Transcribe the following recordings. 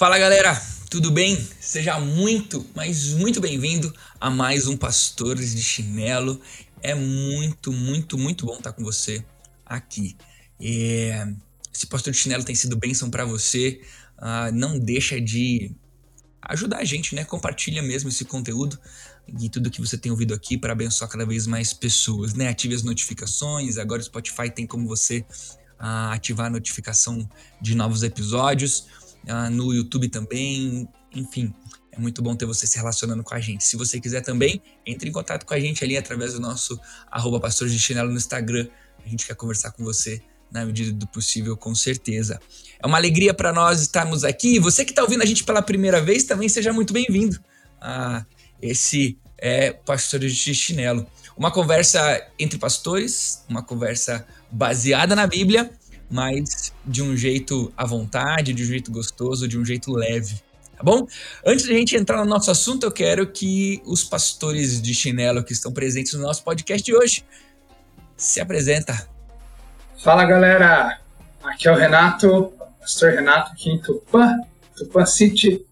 Fala galera, tudo bem? Seja muito, mas muito bem-vindo a mais um Pastores de Chinelo. É muito, muito, muito bom estar com você aqui. É... Esse Pastor de Chinelo tem sido bênção para você. Uh, não deixa de ajudar a gente, né? Compartilha mesmo esse conteúdo e tudo que você tem ouvido aqui para abençoar cada vez mais pessoas, né? Ative as notificações. Agora o Spotify tem como você uh, ativar a notificação de novos episódios ah, no YouTube também, enfim. É muito bom ter você se relacionando com a gente. Se você quiser também, entre em contato com a gente ali através do nosso arroba pastores de chinelo no Instagram. A gente quer conversar com você na medida do possível, com certeza. É uma alegria para nós estarmos aqui. Você que está ouvindo a gente pela primeira vez, também seja muito bem-vindo a esse é Pastores de Chinelo. Uma conversa entre pastores, uma conversa baseada na Bíblia mas de um jeito à vontade, de um jeito gostoso, de um jeito leve. Tá bom? Antes de a gente entrar no nosso assunto, eu quero que os pastores de chinelo que estão presentes no nosso podcast de hoje se apresenta. Fala galera, aqui é o Renato, pastor Renato aqui em Tupã, Tupã City,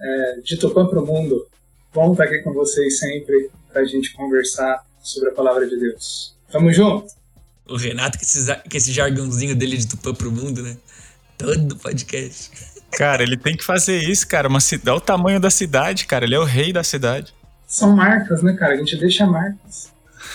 é, de Tupã para o mundo. Bom estar aqui com vocês sempre para a gente conversar sobre a palavra de Deus. Tamo junto! O Renato, com esse, com esse jargãozinho dele de Tupã pro mundo, né? Todo podcast. Cara, ele tem que fazer isso, cara. Uma, é o tamanho da cidade, cara. Ele é o rei da cidade. São marcas, né, cara? A gente deixa marcas.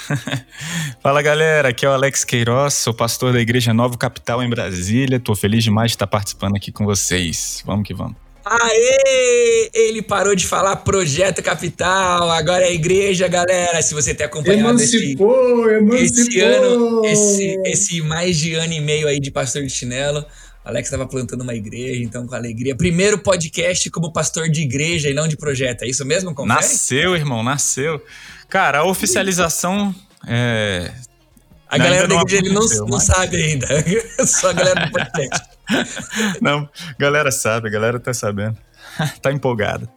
Fala galera, aqui é o Alex Queiroz, sou pastor da Igreja Novo Capital em Brasília. Tô feliz demais de estar participando aqui com vocês. Vamos que vamos. Aê! Ele parou de falar Projeto Capital, agora é a igreja, galera. Se você tem acompanhado emancipou, esse, emancipou. esse ano, esse, esse mais de ano e meio aí de pastor de chinelo, Alex estava plantando uma igreja, então com alegria. Primeiro podcast como pastor de igreja e não de projeto, é isso mesmo? Confere? Nasceu, irmão, nasceu. Cara, a oficialização é, a não, galera da igreja ele não, não sabe ainda. Só a galera do podcast. não, galera sabe, a galera tá sabendo. tá empolgada.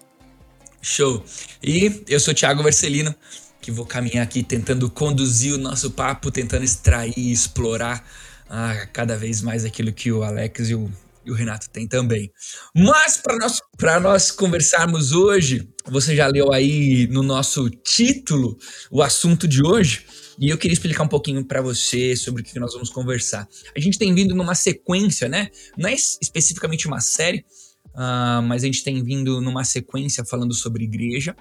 Show. E eu sou o Thiago Vercelino, que vou caminhar aqui tentando conduzir o nosso papo, tentando extrair e explorar ah, cada vez mais aquilo que o Alex e o, e o Renato têm também. Mas para nós, nós conversarmos hoje, você já leu aí no nosso título o assunto de hoje. E eu queria explicar um pouquinho para você sobre o que nós vamos conversar. A gente tem vindo numa sequência, né? Não é especificamente uma série, uh, mas a gente tem vindo numa sequência falando sobre igreja.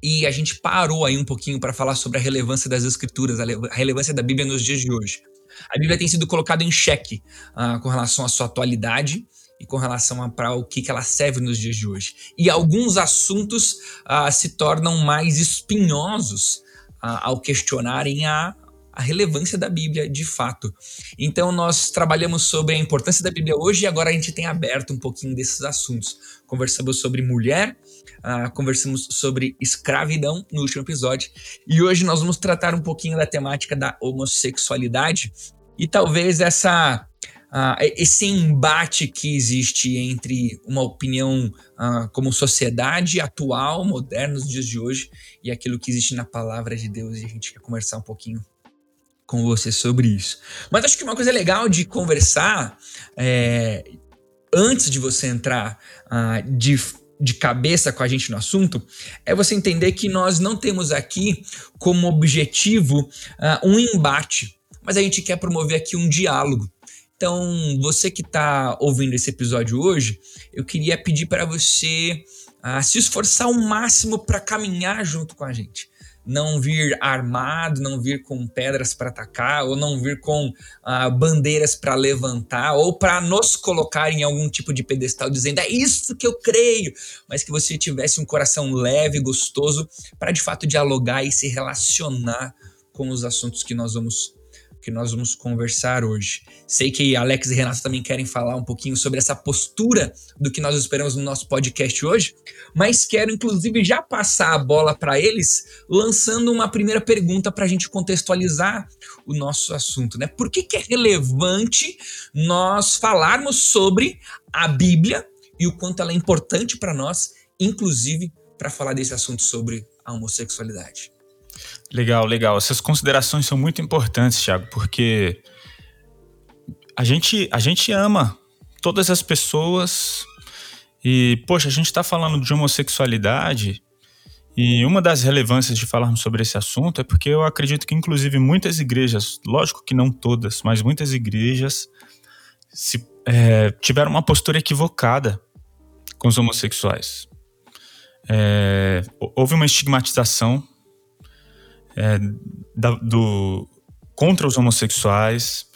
E a gente parou aí um pouquinho para falar sobre a relevância das escrituras, a relevância da Bíblia nos dias de hoje. A Bíblia tem sido colocada em xeque uh, com relação à sua atualidade e com relação para o que, que ela serve nos dias de hoje. E alguns assuntos uh, se tornam mais espinhosos ao questionarem a, a relevância da Bíblia de fato. Então, nós trabalhamos sobre a importância da Bíblia hoje e agora a gente tem aberto um pouquinho desses assuntos. Conversamos sobre mulher, uh, conversamos sobre escravidão no último episódio e hoje nós vamos tratar um pouquinho da temática da homossexualidade e talvez essa uh, esse embate que existe entre uma opinião uh, como sociedade atual, moderna, nos dias de hoje, e aquilo que existe na palavra de Deus, e a gente quer conversar um pouquinho com você sobre isso. Mas acho que uma coisa legal de conversar é, antes de você entrar uh, de de cabeça com a gente no assunto, é você entender que nós não temos aqui como objetivo uh, um embate, mas a gente quer promover aqui um diálogo. Então, você que está ouvindo esse episódio hoje, eu queria pedir para você uh, se esforçar ao máximo para caminhar junto com a gente. não vir armado, não vir com pedras para atacar, ou não vir com ah, bandeiras para levantar, ou para nos colocar em algum tipo de pedestal dizendo é isso que eu creio, mas que você tivesse um coração leve, gostoso, para de fato dialogar e se relacionar com os assuntos que nós vamos que nós vamos conversar hoje. Sei que Alex e Renato também querem falar um pouquinho sobre essa postura do que nós esperamos no nosso podcast hoje, mas quero inclusive já passar a bola para eles, lançando uma primeira pergunta para a gente contextualizar o nosso assunto, né? Por que, que é relevante nós falarmos sobre a Bíblia e o quanto ela é importante para nós, inclusive para falar desse assunto sobre a homossexualidade? Legal, legal. Essas considerações são muito importantes, Thiago, porque a gente, a gente ama todas as pessoas e, poxa, a gente está falando de homossexualidade e uma das relevâncias de falarmos sobre esse assunto é porque eu acredito que, inclusive, muitas igrejas, lógico que não todas, mas muitas igrejas se, é, tiveram uma postura equivocada com os homossexuais. É, houve uma estigmatização é, da, do, contra os homossexuais.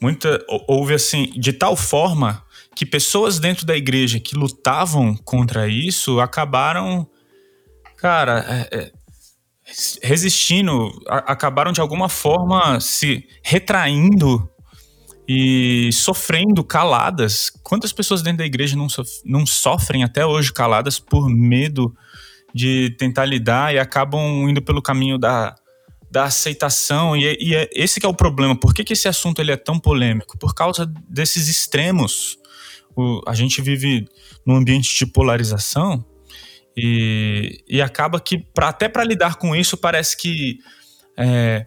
Muita, houve assim, de tal forma que pessoas dentro da igreja que lutavam contra isso acabaram, cara, é, é, resistindo, a, acabaram de alguma forma se retraindo e sofrendo caladas. Quantas pessoas dentro da igreja não, sof não sofrem até hoje caladas por medo de tentar lidar e acabam indo pelo caminho da, da aceitação e, e é esse é o problema. Por que, que esse assunto ele é tão polêmico? Por causa desses extremos. O, a gente vive num ambiente de polarização e, e acaba que pra, até para lidar com isso parece que é,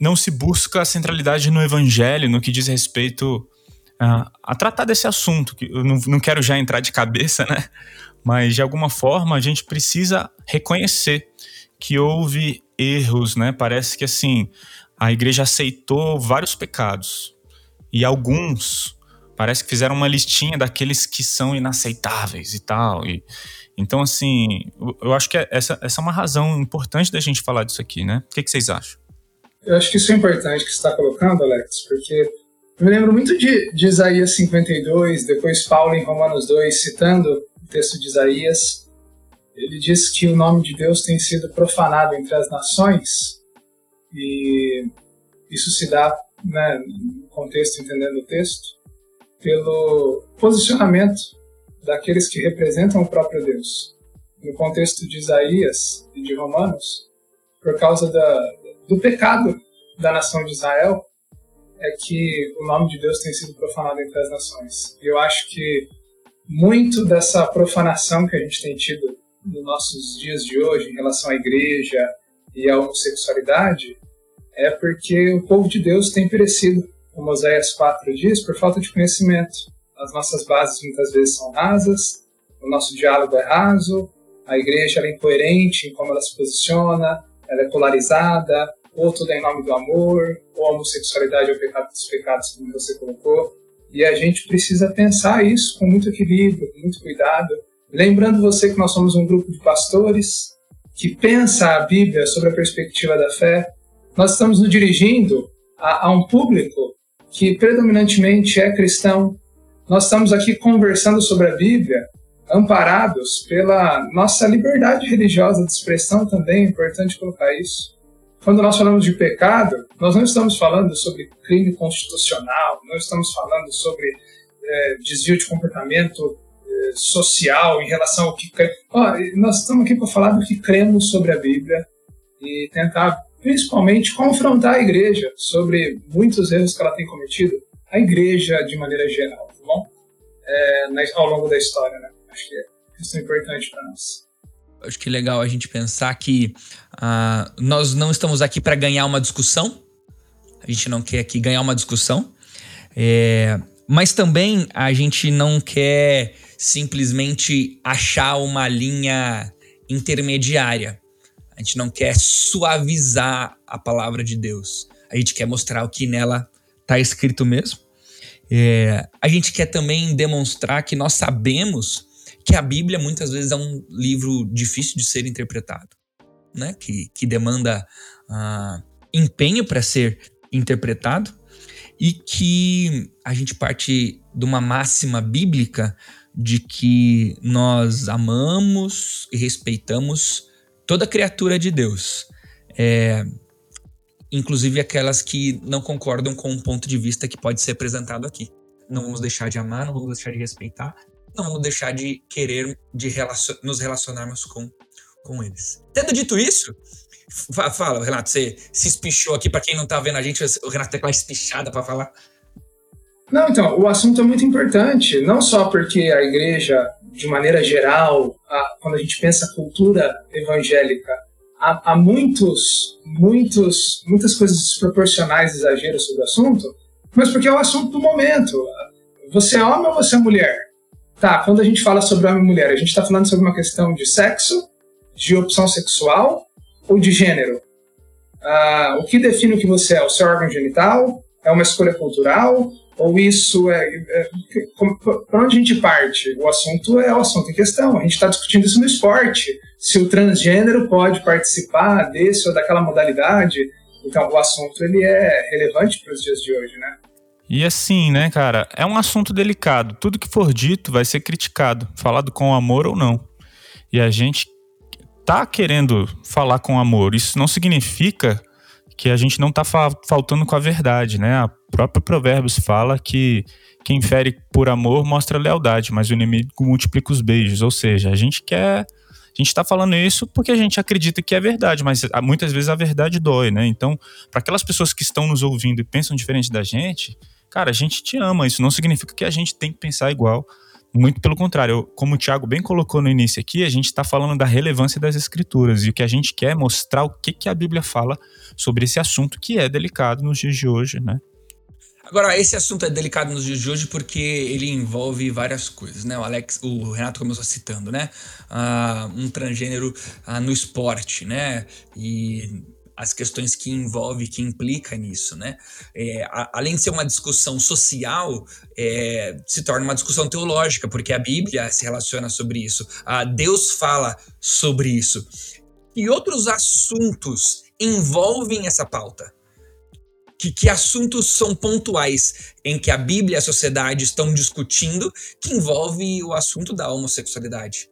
não se busca a centralidade no evangelho, no que diz respeito a, a tratar desse assunto. Que eu não, não quero já entrar de cabeça, né? Mas de alguma forma a gente precisa reconhecer que houve erros, né? Parece que assim a igreja aceitou vários pecados e alguns parece que fizeram uma listinha daqueles que são inaceitáveis e tal. E, então, assim, eu acho que é, essa, essa é uma razão importante da gente falar disso aqui, né? O que, que vocês acham? Eu acho que isso é importante que você está colocando, Alex, porque eu me lembro muito de, de Isaías 52, depois Paulo em Romanos 2, citando texto de Isaías, ele diz que o nome de Deus tem sido profanado entre as nações e isso se dá, né, no contexto, entendendo o texto, pelo posicionamento daqueles que representam o próprio Deus. No contexto de Isaías e de Romanos, por causa da, do pecado da nação de Israel, é que o nome de Deus tem sido profanado entre as nações. E eu acho que muito dessa profanação que a gente tem tido nos nossos dias de hoje em relação à igreja e à homossexualidade é porque o povo de Deus tem perecido, como Oséias 4 diz, por falta de conhecimento. As nossas bases muitas vezes são rasas, o nosso diálogo é raso, a igreja é incoerente em como ela se posiciona, ela é polarizada, ou tudo é em nome do amor, ou a homossexualidade é o pecado dos pecados, como você colocou. E a gente precisa pensar isso com muito equilíbrio, com muito cuidado, Lembrando você que nós somos um grupo de pastores que pensa a Bíblia sobre a perspectiva da fé. Nós estamos nos dirigindo a, a um público que predominantemente é cristão. Nós estamos aqui conversando sobre a Bíblia, amparados pela nossa liberdade religiosa de expressão também, é importante colocar isso. Quando nós falamos de pecado, nós não estamos falando sobre crime constitucional, não estamos falando sobre é, desvio de comportamento social em relação ao que nós estamos aqui para falar do que cremos sobre a Bíblia e tentar principalmente confrontar a igreja sobre muitos erros que ela tem cometido a igreja de maneira geral tá bom? É, ao longo da história né? Acho que é questão importante para nós. Acho que é legal a gente pensar que uh, nós não estamos aqui para ganhar uma discussão a gente não quer aqui ganhar uma discussão é, mas também a gente não quer simplesmente achar uma linha intermediária. A gente não quer suavizar a palavra de Deus. A gente quer mostrar o que nela está escrito mesmo. É, a gente quer também demonstrar que nós sabemos que a Bíblia muitas vezes é um livro difícil de ser interpretado. Né, que, que demanda uh, empenho para ser interpretado, e que a gente parte de uma máxima bíblica de que nós amamos e respeitamos toda criatura de Deus, é, inclusive aquelas que não concordam com um ponto de vista que pode ser apresentado aqui. Não vamos deixar de amar, não vamos deixar de respeitar, não vamos deixar de querer de relacion nos relacionarmos com, com eles. Tendo dito isso, Fala, Renato, você se espichou aqui, para quem não tá vendo a gente, o Renato tem aquela espichada para falar. Não, então, o assunto é muito importante, não só porque a igreja, de maneira geral, a, quando a gente pensa cultura evangélica, há, há, muitos, muitos, muitas coisas desproporcionais, exageros sobre o assunto, mas porque é o assunto do momento. Você é homem ou você é mulher? Tá, quando a gente fala sobre homem e mulher, a gente está falando sobre uma questão de sexo, de opção sexual, ou de gênero? Ah, o que define o que você é? O seu órgão genital? É uma escolha cultural? Ou isso é. é para onde a gente parte? O assunto é o assunto em questão. A gente está discutindo isso no esporte. Se o transgênero pode participar desse ou daquela modalidade. Então, o assunto ele é relevante para os dias de hoje, né? E assim, né, cara, é um assunto delicado. Tudo que for dito vai ser criticado, falado com amor ou não. E a gente tá querendo falar com amor, isso não significa que a gente não tá fa faltando com a verdade, né? A própria Provérbios fala que quem fere por amor mostra lealdade, mas o inimigo multiplica os beijos. Ou seja, a gente quer. A gente está falando isso porque a gente acredita que é verdade, mas muitas vezes a verdade dói, né? Então, para aquelas pessoas que estão nos ouvindo e pensam diferente da gente, cara, a gente te ama. Isso não significa que a gente tem que pensar igual. Muito pelo contrário, como o Tiago bem colocou no início aqui, a gente está falando da relevância das escrituras e o que a gente quer é mostrar o que, que a Bíblia fala sobre esse assunto que é delicado nos dias de hoje, né? Agora, esse assunto é delicado nos dias de hoje porque ele envolve várias coisas, né? O Alex, o Renato começou citando, né? Uh, um transgênero uh, no esporte, né? E as questões que envolve, que implica nisso, né? É, a, além de ser uma discussão social, é, se torna uma discussão teológica, porque a Bíblia se relaciona sobre isso, a Deus fala sobre isso. E outros assuntos envolvem essa pauta? Que, que assuntos são pontuais em que a Bíblia e a sociedade estão discutindo que envolve o assunto da homossexualidade?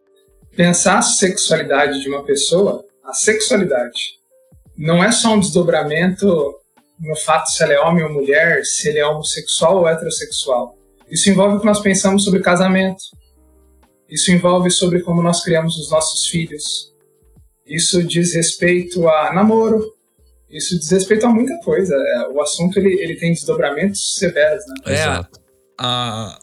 Pensar a sexualidade de uma pessoa, a sexualidade, não é só um desdobramento no fato se ela é homem ou mulher, se ele é homossexual ou heterossexual. Isso envolve o que nós pensamos sobre casamento. Isso envolve sobre como nós criamos os nossos filhos. Isso diz respeito a namoro. Isso diz respeito a muita coisa. É, o assunto ele, ele tem desdobramentos severos. Né? É, Exato. A,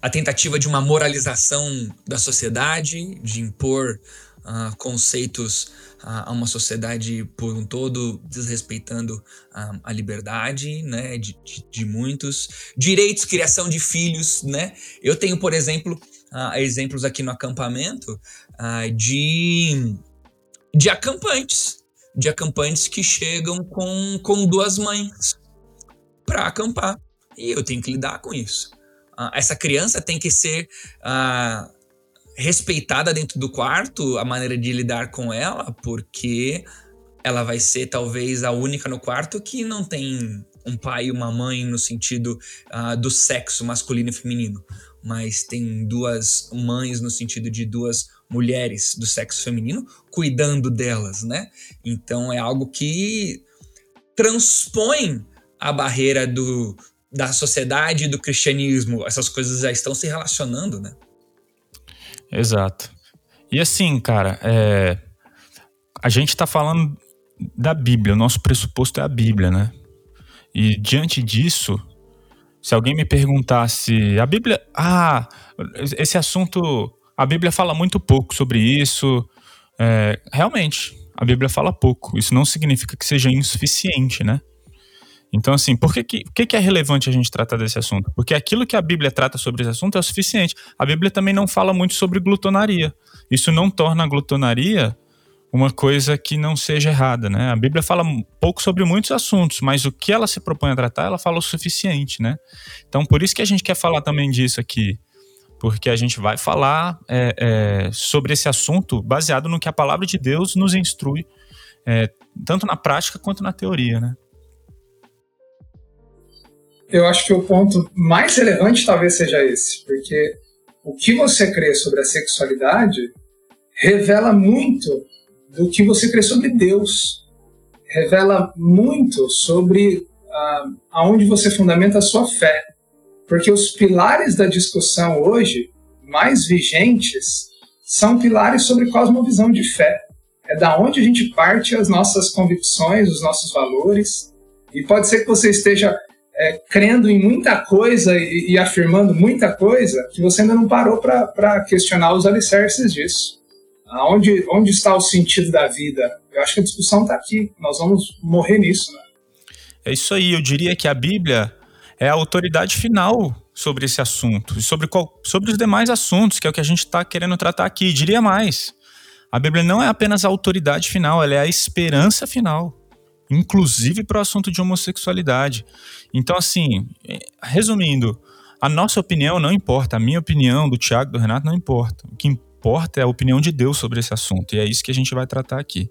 a tentativa de uma moralização da sociedade, de impor uh, conceitos a, uma sociedade por um todo, desrespeitando a, a liberdade né, de, de, de, muitos, direitos, criação de filhos. Né? Eu tenho, por exemplo, uh, exemplos aqui no acampamento uh, de, de acampantes, de acampantes que chegam com, com duas mães para acampar. E eu tenho que lidar com isso. Uh, essa criança tem que ser uh, respeitada dentro do quarto a maneira de lidar com ela, porque ela vai ser talvez a única no quarto que não tem um pai e uma mãe no sentido uh, do sexo masculino e feminino, mas tem duas mães no sentido de duas mulheres do sexo feminino cuidando delas, né? Então é algo que transpõe a barreira do, da sociedade e do cristianismo. Essas coisas já estão se relacionando, né? Exato. E assim, cara, é, a gente está falando da Bíblia, o nosso pressuposto é a Bíblia, né? E diante disso, se alguém me perguntasse, a Bíblia, ah, esse assunto, a Bíblia fala muito pouco sobre isso. É, realmente, a Bíblia fala pouco. Isso não significa que seja insuficiente, né? Então, assim, por que, que, que, é relevante a gente tratar desse assunto? Porque aquilo que a Bíblia trata sobre esse assunto é o suficiente. A Bíblia também não fala muito sobre glutonaria. Isso não torna a glutonaria uma coisa que não seja errada, né? A Bíblia fala pouco sobre muitos assuntos, mas o que ela se propõe a tratar, ela fala o suficiente, né? Então, por isso que a gente quer falar também disso aqui. porque a gente vai falar é, é, sobre esse assunto baseado no que a palavra de Deus nos instrui, é, tanto na prática quanto na teoria, né? Eu acho que o ponto mais relevante talvez seja esse, porque o que você crê sobre a sexualidade revela muito do que você crê sobre Deus. Revela muito sobre ah, aonde você fundamenta a sua fé. Porque os pilares da discussão hoje, mais vigentes, são pilares sobre cosmovisão de fé. É da onde a gente parte as nossas convicções, os nossos valores. E pode ser que você esteja é, crendo em muita coisa e, e, afirmando muita coisa que você ainda não parou para questionar os alicerces disso. Onde, onde está o sentido da vida? Eu acho que a discussão está aqui. Nós vamos morrer nisso. Né? É isso aí. Eu diria que a Bíblia é a autoridade final sobre esse assunto e sobre, qual, sobre os demais assuntos, que é o que a gente está querendo tratar aqui. Diria mais. A Bíblia não é apenas a autoridade final, ela é a esperança final, inclusive para o assunto de homossexualidade. Então, assim, é, resumindo, a nossa opinião não importa, a minha opinião, do Tiago, do Renato, não importa. O que importa é a opinião de Deus sobre esse assunto, e é isso que a gente vai tratar aqui.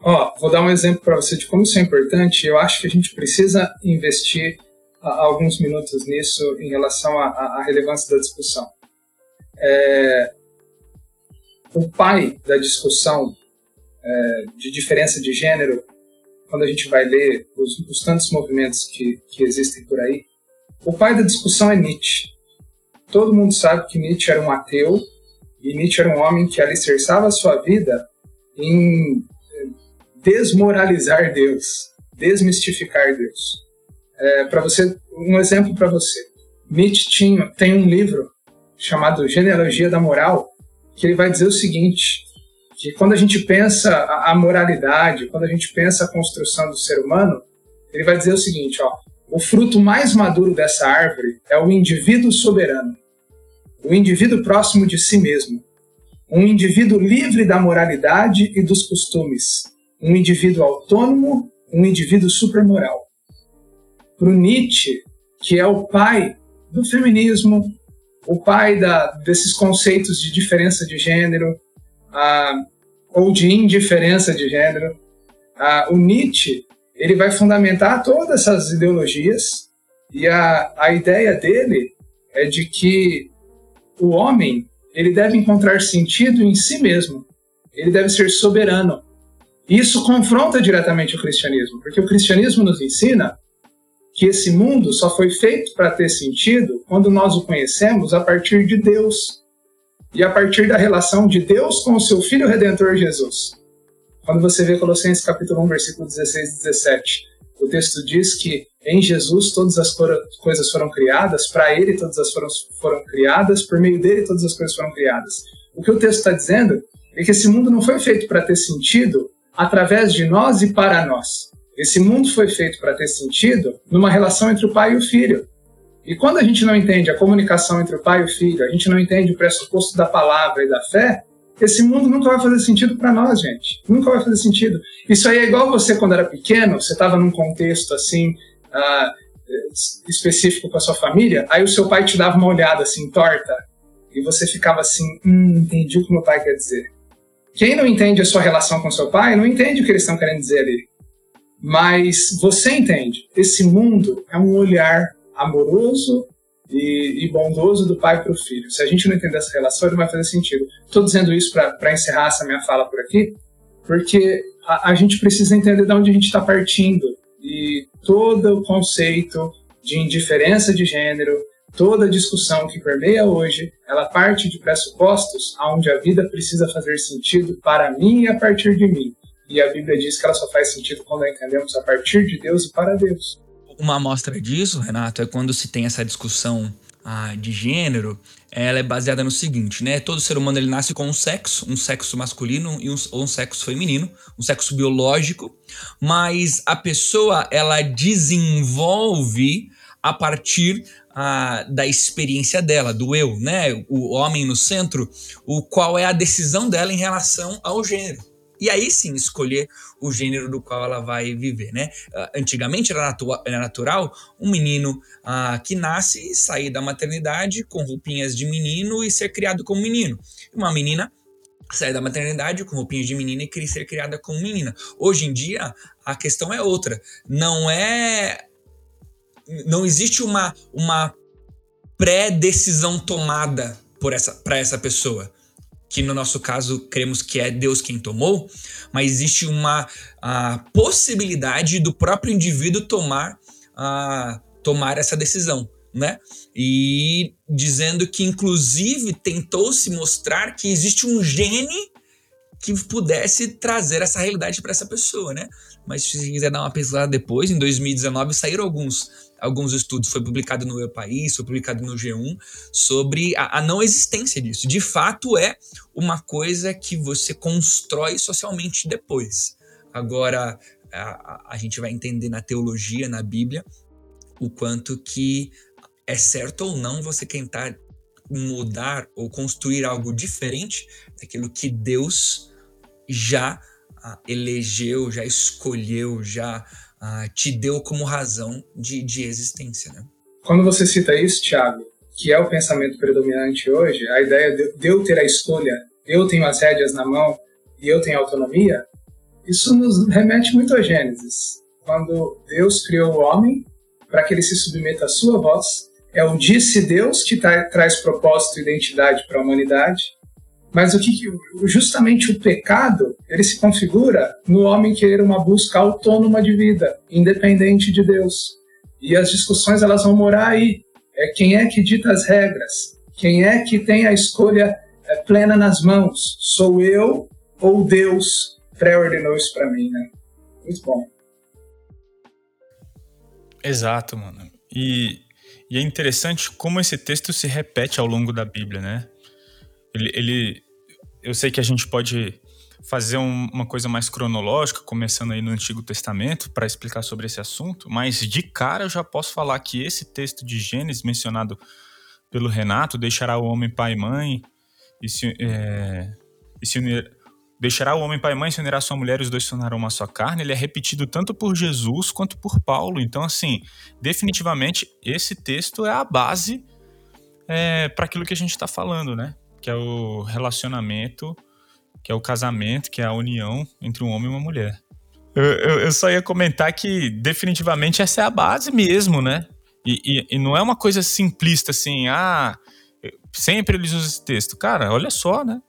Ó, vou dar um exemplo para você de como isso é importante. Eu acho que a gente precisa investir alguns minutos nisso em relação à, relevância da discussão. É, o pai da discussão é, de diferença de gênero quando a gente vai ler os, os tantos movimentos que, que existem por aí, o pai da discussão é Nietzsche. Todo mundo sabe que Nietzsche era um ateu e Nietzsche era um homem que alicerçava a sua vida em eh, desmoralizar Deus, desmistificar Deus. É, para você, um exemplo para você. Nietzsche tinha, tem um livro chamado Genealogia da Moral que ele vai dizer o seguinte: que quando a gente pensa a, moralidade, quando a gente pensa a construção do ser humano, ele vai dizer o seguinte, ó, o fruto mais maduro dessa árvore é o indivíduo soberano, o indivíduo próximo de si mesmo, um indivíduo livre da moralidade e dos costumes, um indivíduo autônomo, um indivíduo supermoral. Para Nietzsche, que é o pai do feminismo, o pai da, desses conceitos de diferença de gênero, a, ou de indiferença de gênero. Ah, o Nietzsche ele vai fundamentar todas essas ideologias e a, a ideia dele é de que o homem ele deve encontrar sentido em si mesmo, ele deve ser soberano. Isso confronta diretamente o cristianismo, porque o cristianismo nos ensina que esse mundo só foi feito para ter sentido quando nós o conhecemos a partir de Deus e a partir da relação de Deus com o seu Filho Redentor Jesus. Quando você vê Colossenses capítulo 1, versículo 16 e 17, o texto diz que em Jesus todas as coisas foram criadas, para ele todas as foram, foram criadas, por meio dele todas as coisas foram criadas. O que o texto está dizendo é que esse mundo não foi feito para ter sentido através de nós e para nós. Esse mundo foi feito para ter sentido numa relação entre o pai e o filho. E quando a gente não entende a comunicação entre o pai e o filho, a gente não entende o pressuposto da palavra e da fé, esse mundo nunca vai fazer sentido para nós, gente. Nunca vai fazer sentido. Isso aí é igual você quando era pequeno, você estava num contexto assim uh, específico com a sua família, aí o seu pai te dava uma olhada assim torta e você ficava assim, hum, entendi o que meu pai quer dizer. Quem não entende a sua relação com seu pai não entende o que eles estão querendo dizer ali. Mas você entende. Esse mundo é um olhar amoroso e, e bondoso do pai para o filho. Se a gente não entender essa relação, não vai fazer sentido. Estou dizendo isso para encerrar essa minha fala por aqui, porque a, a gente precisa entender de onde a gente está partindo. E todo o conceito de indiferença de gênero, toda a discussão que permeia hoje, ela parte de pressupostos onde a vida precisa fazer sentido para mim e a partir de mim. E a Bíblia diz que ela só faz sentido quando a entendemos a partir de Deus e para Deus. Uma amostra disso, Renato, é quando se tem essa discussão ah, de gênero, ela é baseada no seguinte, né? Todo ser humano ele nasce com um sexo, um sexo masculino e um, ou um sexo feminino, um sexo biológico, mas a pessoa ela desenvolve a partir ah, da experiência dela, do eu, né? O homem no centro, o qual é a decisão dela em relação ao gênero. E aí sim escolher o gênero do qual ela vai viver, né? Uh, antigamente era, natu era, natural um menino uh, que nasce e sair da maternidade com roupinhas de menino e ser criado como menino. Uma menina sair da maternidade com roupinhas de menina e ser criada como menina. Hoje em dia, a questão é outra. Não é. Não existe uma, uma pré-decisão tomada por essa, para essa pessoa. Que no nosso caso cremos que é Deus quem tomou, mas existe uma possibilidade do próprio indivíduo tomar, a, tomar essa decisão né? E dizendo que, inclusive, tentou se mostrar que existe um gene que pudesse trazer essa realidade para essa pessoa, né? Mas se quiser dar uma pesquisada depois, em 2019 saíram alguns, alguns estudos, foi publicado no Eu País, foi publicado no G1, sobre a, a não existência disso. De fato, é uma coisa que você constrói socialmente depois. Agora, a, a gente vai entender na teologia, na Bíblia, o quanto que é certo ou não você tentar mudar ou construir algo diferente daquilo que Deus já ah, elegeu, já escolheu, já ah, te deu como razão de, de existência. Né? Quando você cita isso, Tiago, que é o pensamento predominante hoje, a ideia de eu ter a escolha, eu tenho as rédeas na mão e eu tenho autonomia, isso nos remete muito a Gênesis. Quando Deus criou o homem para que ele se submeta à sua voz é o disse Deus que tra traz propósito e identidade para a humanidade. Mas o que justamente o pecado ele se configura no homem querer uma busca autônoma de vida, independente de Deus. E as discussões elas vão morar aí. É quem é que dita as regras? Quem é que tem a escolha é, plena nas mãos? Sou eu ou Deus pré-ordenou isso para mim, né? Muito bom. Exato, mano. E e é interessante como esse texto se repete ao longo da Bíblia, né? Ele, ele eu sei que a gente pode fazer um, uma coisa mais cronológica, começando aí no Antigo Testamento, para explicar sobre esse assunto, mas de cara eu já posso falar que esse texto de Gênesis mencionado pelo Renato, deixará o homem pai e mãe e se, é, e se unir, Deixará o homem pai e mãe, se unirá a sua mulher e os dois se tornarão uma só carne. Ele é repetido tanto por Jesus quanto por Paulo. Então, assim, definitivamente, esse texto é a base é, para aquilo que a gente está falando, né? Que é o relacionamento, que é o casamento, que é a união entre um homem e uma mulher. Eu, eu, eu só ia comentar que definitivamente essa é a base mesmo, né? E, e, e, não é uma coisa simplista assim, ah, sempre eles usam esse texto. Cara, olha só, né?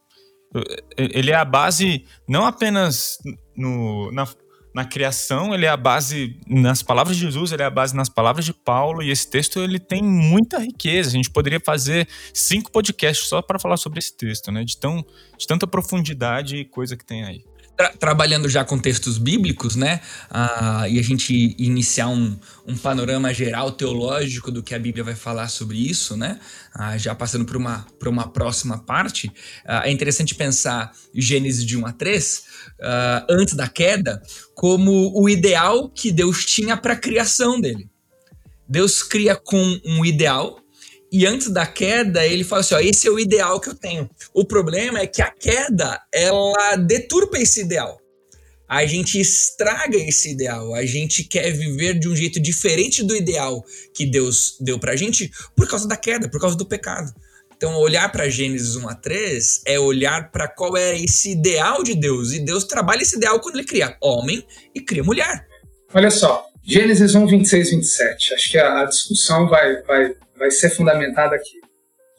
ele é a base não apenas no, na, na criação, ele é a base nas palavras de Jesus, ele é a base nas palavras de Paulo, e esse texto ele tem muita riqueza. A gente poderia fazer cinco podcasts só para falar sobre esse texto, né? De, tão, de tanta profundidade e coisa que tem aí tra trabalhando já com textos bíblicos, né? Ah, e a gente iniciar um, um panorama geral teológico do que a Bíblia vai falar sobre isso, né? Ah, já passando para uma, uma próxima parte, ah, é interessante pensar Gênesis de 1 a 3, ah, antes da queda, como o ideal que Deus tinha para a criação dele. Deus cria com um ideal, e antes da queda, ele fala assim: ó, esse é o ideal que eu tenho. O problema é que a queda, ela deturpa esse ideal. A gente estraga esse ideal. A gente quer viver de um jeito diferente do ideal que Deus deu pra gente por causa da queda, por causa do pecado. Então, olhar para Gênesis 1 a 3 é olhar para qual é esse ideal de Deus. E Deus trabalha esse ideal quando ele cria homem e cria mulher. Olha só, Gênesis 1, 26 27. Acho que a, discussão vai, vai vai ser fundamentada aqui.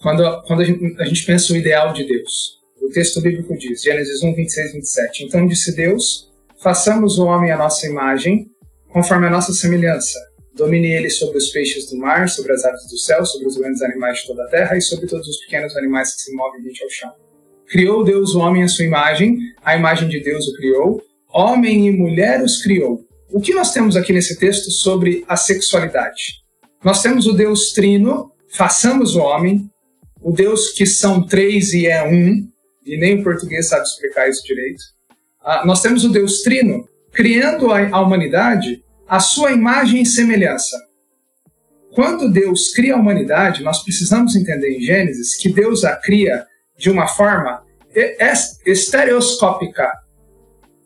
Quando, quando a, gente, a gente pensa o ideal de Deus, o texto bíblico diz, Gênesis 1, 26, 27. Então disse Deus: façamos o homem à nossa imagem, conforme a nossa semelhança. Domine ele sobre os peixes do mar, sobre as aves do céu, sobre os grandes animais de toda a terra e sobre todos os pequenos animais que se movem rente ao chão. Criou Deus o homem à sua imagem, a imagem de Deus o criou, homem e mulher os criou. O que nós temos aqui nesse texto sobre a sexualidade? Nós temos o Deus trino, façamos o homem, o Deus que são três e é um, e nem o português sabe explicar isso direito. Ah, nós temos o Deus trino, criando a, humanidade à sua imagem e semelhança. Quando Deus cria a humanidade, nós precisamos entender em Gênesis que Deus a cria de uma forma estereoscópica.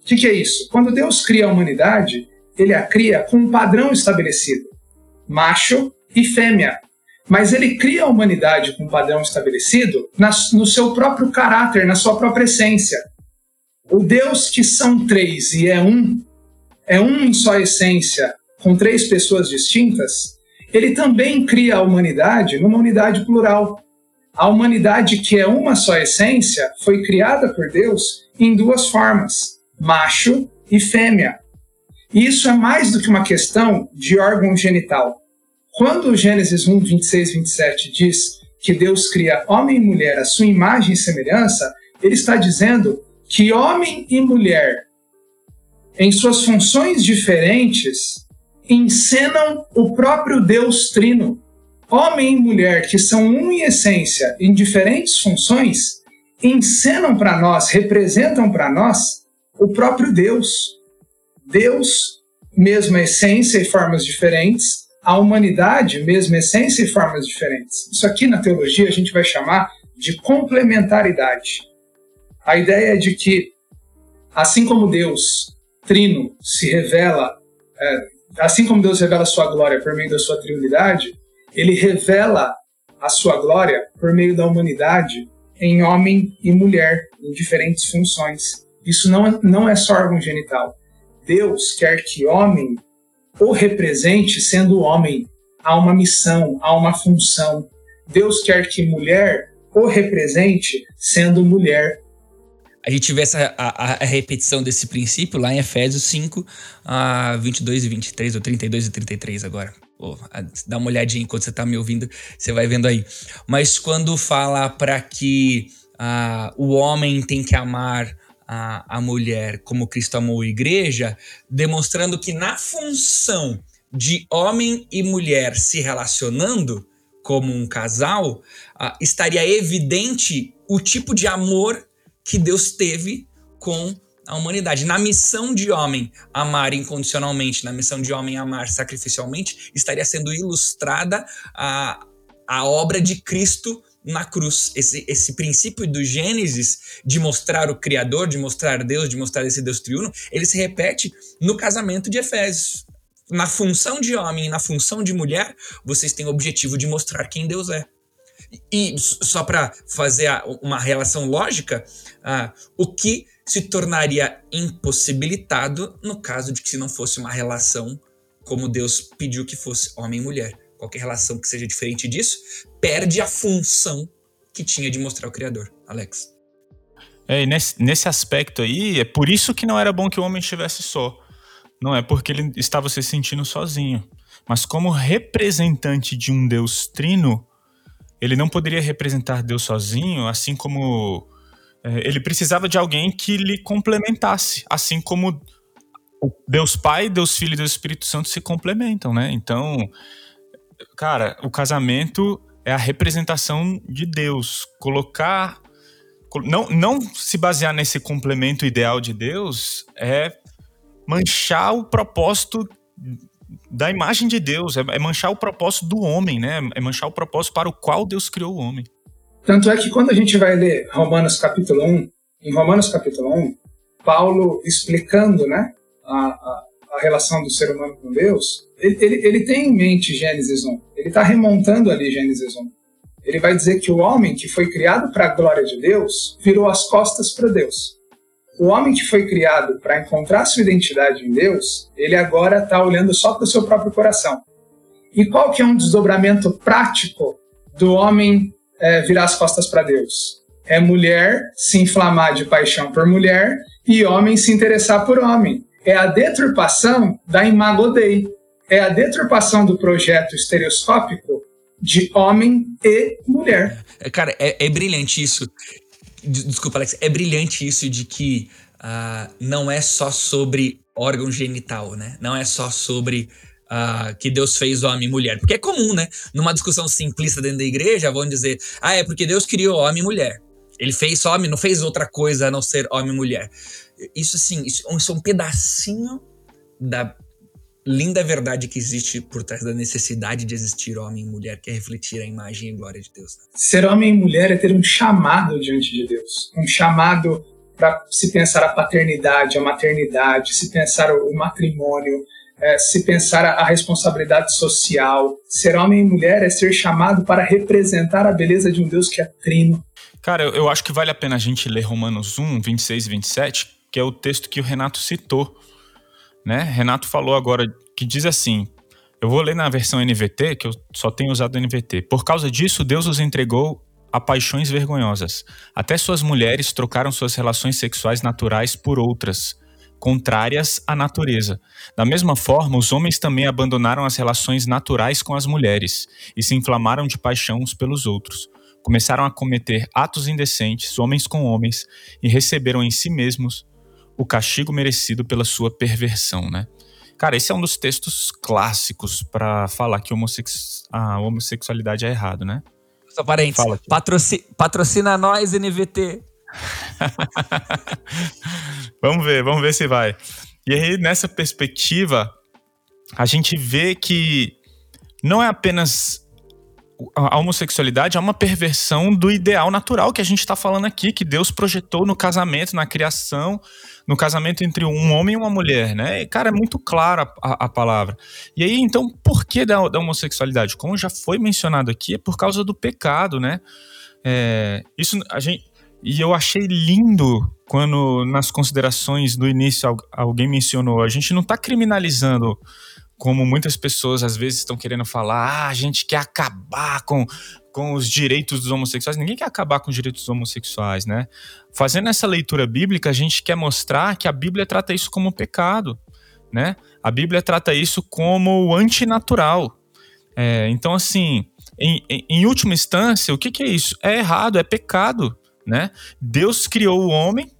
que, que é isso? Quando Deus cria a humanidade, ele a cria com um padrão estabelecido: macho e fêmea. Mas ele cria a humanidade com um padrão estabelecido na, no seu próprio caráter, na sua própria essência. O Deus que são três e é um, é um em sua essência, com três pessoas distintas, ele também cria a humanidade numa unidade plural. A humanidade, que é uma só essência, foi criada por Deus em duas formas: macho e fêmea. E isso é mais do que uma questão de órgão genital. Quando Gênesis 1, 26 27 diz que Deus cria homem e mulher à sua imagem e semelhança, ele está dizendo que homem e mulher, em suas funções diferentes, encenam o próprio Deus Trino. Homem e mulher, que são um em essência, em diferentes funções, encenam para nós, representam para nós o próprio Deus. Deus, mesma essência e formas diferentes, a humanidade, mesma essência e formas diferentes. Isso aqui na teologia a gente vai chamar de complementaridade. A ideia é de que, assim como Deus trino se revela, é, assim como Deus revela sua glória por meio da sua trinidade, ele revela a sua glória por meio da humanidade em homem e mulher, em diferentes funções. Isso não é, não é só órgão genital. Deus quer que homem o represente sendo homem. Há uma missão, há uma função. Deus quer que mulher o represente sendo mulher. A gente vê essa, a, a, repetição desse princípio lá em Efésios 5, a 22 e 23, ou 32 e 33 agora. Oh, dá uma olhadinha enquanto você está me ouvindo, você vai vendo aí. Mas quando fala para que uh, o homem tem que amar a, a mulher como Cristo amou a igreja, demonstrando que na função de homem e mulher se relacionando como um casal, uh, estaria evidente o tipo de amor que Deus teve com a humanidade. Na missão de homem amar incondicionalmente, na missão de homem amar sacrificialmente, estaria sendo ilustrada a, a obra de Cristo na cruz. Esse, esse princípio do Gênesis de mostrar o Criador, de mostrar Deus, de mostrar esse Deus triuno, ele se repete no casamento de Efésios. Na função de homem e na função de mulher, vocês têm o objetivo de mostrar quem Deus é. E só para fazer uma relação lógica, uh, o que se tornaria impossibilitado no caso de que se não fosse uma relação como Deus pediu que fosse homem e mulher qualquer relação que seja diferente disso, perde a função que tinha de mostrar o Criador. Alex. É, nesse, nesse aspecto aí, é por isso que não era bom que o homem estivesse só. Não é porque ele estava se sentindo sozinho. Mas como representante de um Deus trino, ele não poderia representar Deus sozinho, assim como é, ele precisava de alguém que lhe complementasse, assim como Deus Pai, Deus Filho e Deus Espírito Santo se complementam, né? Então, cara, o casamento é a representação de Deus. Colocar. Não, não se basear nesse complemento ideal de Deus é manchar o propósito da imagem de Deus, é, é manchar o propósito do homem, né? É manchar o propósito para o qual Deus criou o homem. Tanto é que quando a gente vai ler Romanos capítulo 1, em Romanos capítulo 1, Paulo explicando né, a, a, a relação do ser humano com Deus, ele, ele, ele tem em mente Gênesis 1. Ele está remontando ali Gênesis 1. Ele vai dizer que o homem que foi criado para a glória de Deus virou as costas para Deus. O homem que foi criado para encontrar sua identidade em Deus, ele agora está olhando só para o seu próprio coração. E qual que é um desdobramento prático do homem é, virar as costas para Deus? É mulher se inflamar de paixão por mulher e homem se interessar por homem. É a deturpação da imago Dei é a deturpação do projeto estereoscópico de homem e mulher. É, cara, é, é brilhante isso. Desculpa, Alex. É brilhante isso de que uh, não é só sobre órgão genital, né? Não é só sobre uh, que Deus fez homem e mulher. Porque é comum, né? Numa discussão simplista dentro da igreja, vão dizer: ah, é porque Deus criou homem e mulher. Ele fez homem, não fez outra coisa a não ser homem e mulher. Isso, assim, isso, isso é um pedacinho da linda verdade que existe por trás da necessidade de existir homem e mulher, que é refletir a imagem e glória de Deus. Né? Ser homem e mulher é ter um chamado diante de Deus, um chamado para se pensar a paternidade, a maternidade, se pensar o matrimônio, é, se pensar a, a, responsabilidade social. Ser homem e mulher é ser chamado para representar a beleza de um Deus que é trino. Cara, eu, eu acho que vale a pena a gente ler Romanos 1, 26 e 27, que é o texto que o Renato citou. Né? Renato falou agora que diz assim: eu vou ler na versão NVT, que eu só tenho usado NVT. Por causa disso, Deus os entregou a paixões vergonhosas. Até suas mulheres trocaram suas relações sexuais naturais por outras, contrárias à natureza. Da mesma forma, os homens também abandonaram as relações naturais com as mulheres e se inflamaram de paixão uns pelos outros. Começaram a cometer atos indecentes, homens com homens, e receberam em si mesmos o castigo merecido pela sua perversão, né? Cara, esse é um dos textos clássicos para falar que homossexu a homossexualidade é errado, né? Só parênteses. Patroci patrocina nós, NVT. vamos ver, vamos ver se vai. E aí, nessa perspectiva, a gente vê que não é apenas a homossexualidade é uma perversão do ideal natural que a gente está falando aqui, que Deus projetou no casamento, na criação, no casamento entre um homem e uma mulher, né? E, cara, é muito clara a, palavra. E aí, então, por que da, da, homossexualidade? Como já foi mencionado aqui, é por causa do pecado, né? É, isso a gente. E eu achei lindo quando nas considerações do início alguém mencionou, a gente não está criminalizando como muitas pessoas às vezes estão querendo falar, ah, a gente quer acabar com, com os direitos dos homossexuais. Ninguém quer acabar com os direitos dos homossexuais, né? Fazendo essa leitura bíblica, a gente quer mostrar que a Bíblia trata isso como pecado, né? A Bíblia trata isso como antinatural. É, então, assim, em, em, em, última instância, o que, que, é isso? É errado, é pecado, né? Deus criou o homem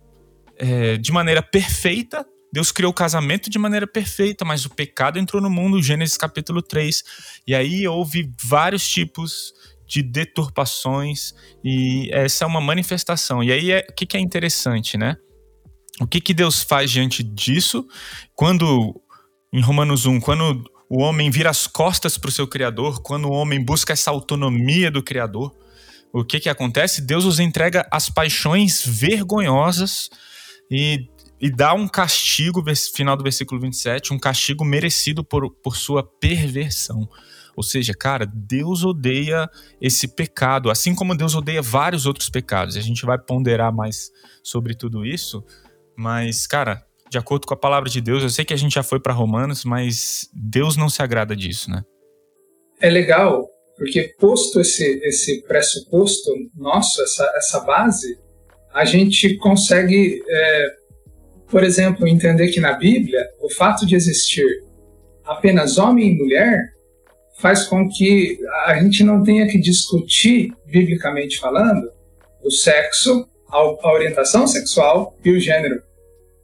é, de maneira perfeita, Deus criou o casamento de maneira perfeita, mas o pecado entrou no mundo, Gênesis capítulo 3. E aí houve vários tipos de deturpações e essa é uma manifestação. E aí é, o que, que é interessante, né? O que, que Deus faz diante disso? Quando, em Romanos 1, quando o homem vira as costas para o seu Criador, quando o homem busca essa autonomia do Criador, o que, que acontece? Deus os entrega as paixões vergonhosas e e dá um castigo, final do versículo 27, um castigo merecido por, por sua perversão. Ou seja, cara, Deus odeia esse pecado, assim como Deus odeia vários outros pecados. A gente vai ponderar mais sobre tudo isso, mas, cara, de acordo com a palavra de Deus, eu sei que a gente já foi para Romanos, mas Deus não se agrada disso, né? É legal, porque posto esse, esse pressuposto nosso, essa, essa base, a gente consegue é, por exemplo, entender que na Bíblia o fato de existir apenas homem e mulher faz com que a gente não tenha que discutir, biblicamente falando, o sexo, a orientação sexual e o gênero.